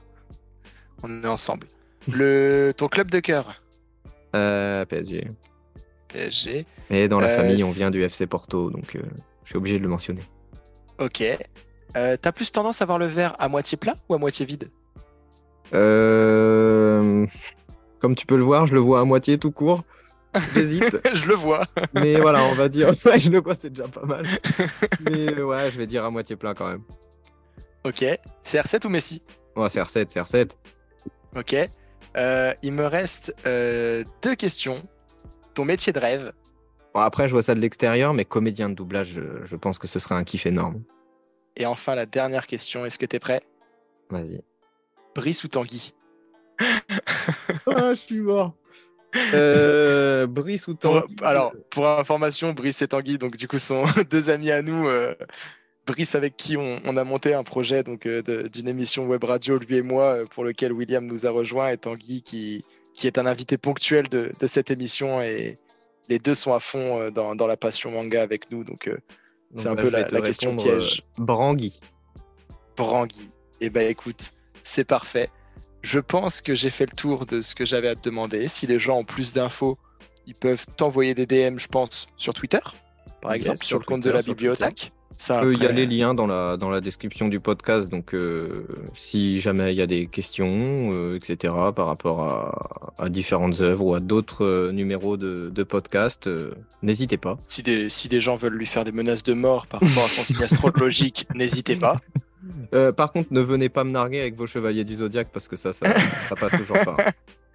On est ensemble. Le, ton club de cœur Euh, PSG. PSG. Et dans la Euh, famille, on vient du FC Porto, donc euh, je suis obligé de le mentionner. Ok. Euh, T'as plus tendance à voir le verre à moitié plat ou à moitié vide? Euh, Comme tu peux le voir, je le vois à moitié tout court. J'hésite. Je le vois. Mais voilà, on va dire. Ouais, je le vois, c'est déjà pas mal. Mais ouais, je vais dire à moitié plein quand même. Ok. CR7 ou Messi? Ouais, c'est R7, c'est R7. Ok. Euh, il me reste euh, deux questions. Ton métier de rêve Bon, après, je vois ça de l'extérieur, mais comédien de doublage, je, je pense que ce serait un kiff énorme. et enfin la dernière question. Est-ce que t'es prêt? Vas-y. Brice ou Tanguy? Ah, je suis mort. Euh, Brice ou Pour- Tanguy? alors, pour information, Brice et Tanguy, donc du coup, sont deux amis à nous. Brice avec qui on, on a monté un projet donc euh, d'une émission web radio, lui et moi, euh, pour lequel William nous a rejoint, et Tanguy qui, qui est un invité ponctuel de, de cette émission. Et les deux sont à fond euh, dans, dans la passion manga avec nous. Donc, c'est un peu la- question piège. Brangui. Brangui. Eh ben écoute, c'est parfait. Je pense que j'ai fait le tour de ce que j'avais à te demander. Si les gens ont plus d'infos, ils peuvent t'envoyer des DM, je pense, sur Twitter, par Yes, exemple, sur le compte Twitter, de la bibliothèque. Ça, Il y a les liens dans la, dans la description du podcast, donc euh, si jamais il y a des questions, euh, etc., par rapport à, à différentes œuvres ou à d'autres euh, numéros de, de podcast, n'hésitez pas. Si des, si des gens veulent lui faire des menaces de mort par rapport à son signe astrologique, n'hésitez pas. Par contre, ne venez pas me narguer avec vos chevaliers du zodiaque parce que ça, ça, ça passe toujours pas.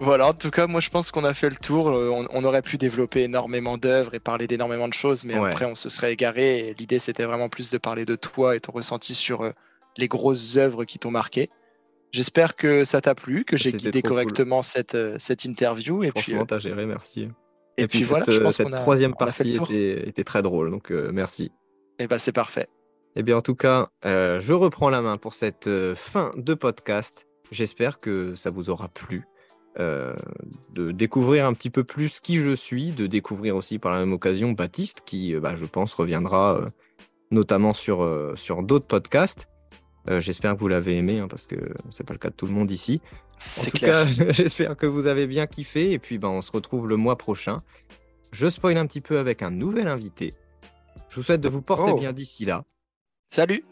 Voilà, en tout cas, moi je pense qu'on a fait le tour. Euh, On, on aurait pu développer énormément d'œuvres et parler d'énormément de choses, mais Ouais. après on se serait égaré. L'idée c'était vraiment plus de parler de toi et ton ressenti sur euh, les grosses œuvres qui t'ont marqué. J'espère que ça t'a plu, que j'ai guidé cool. correctement cette, euh, cette interview. Et Franchement, euh, t'as géré, merci. et puis cette, voilà, je pense cette a, troisième partie était, était très drôle, donc merci. Et bah c'est parfait. Eh bien, en tout cas, je reprends la main pour cette fin de podcast. J'espère que ça vous aura plu. Euh, de découvrir un petit peu plus qui je suis, de découvrir aussi par la même occasion Baptiste, qui, euh, bah, je pense, reviendra euh, notamment sur, euh, sur d'autres podcasts. J'espère que vous l'avez aimé, hein, parce que c'est pas le cas de tout le monde ici. En tout clair. cas, j'espère que vous avez bien kiffé, et puis ben, on se retrouve le mois prochain. Je spoil un petit peu avec un nouvel invité. Je vous souhaite de vous porter Oh. bien d'ici là. Salut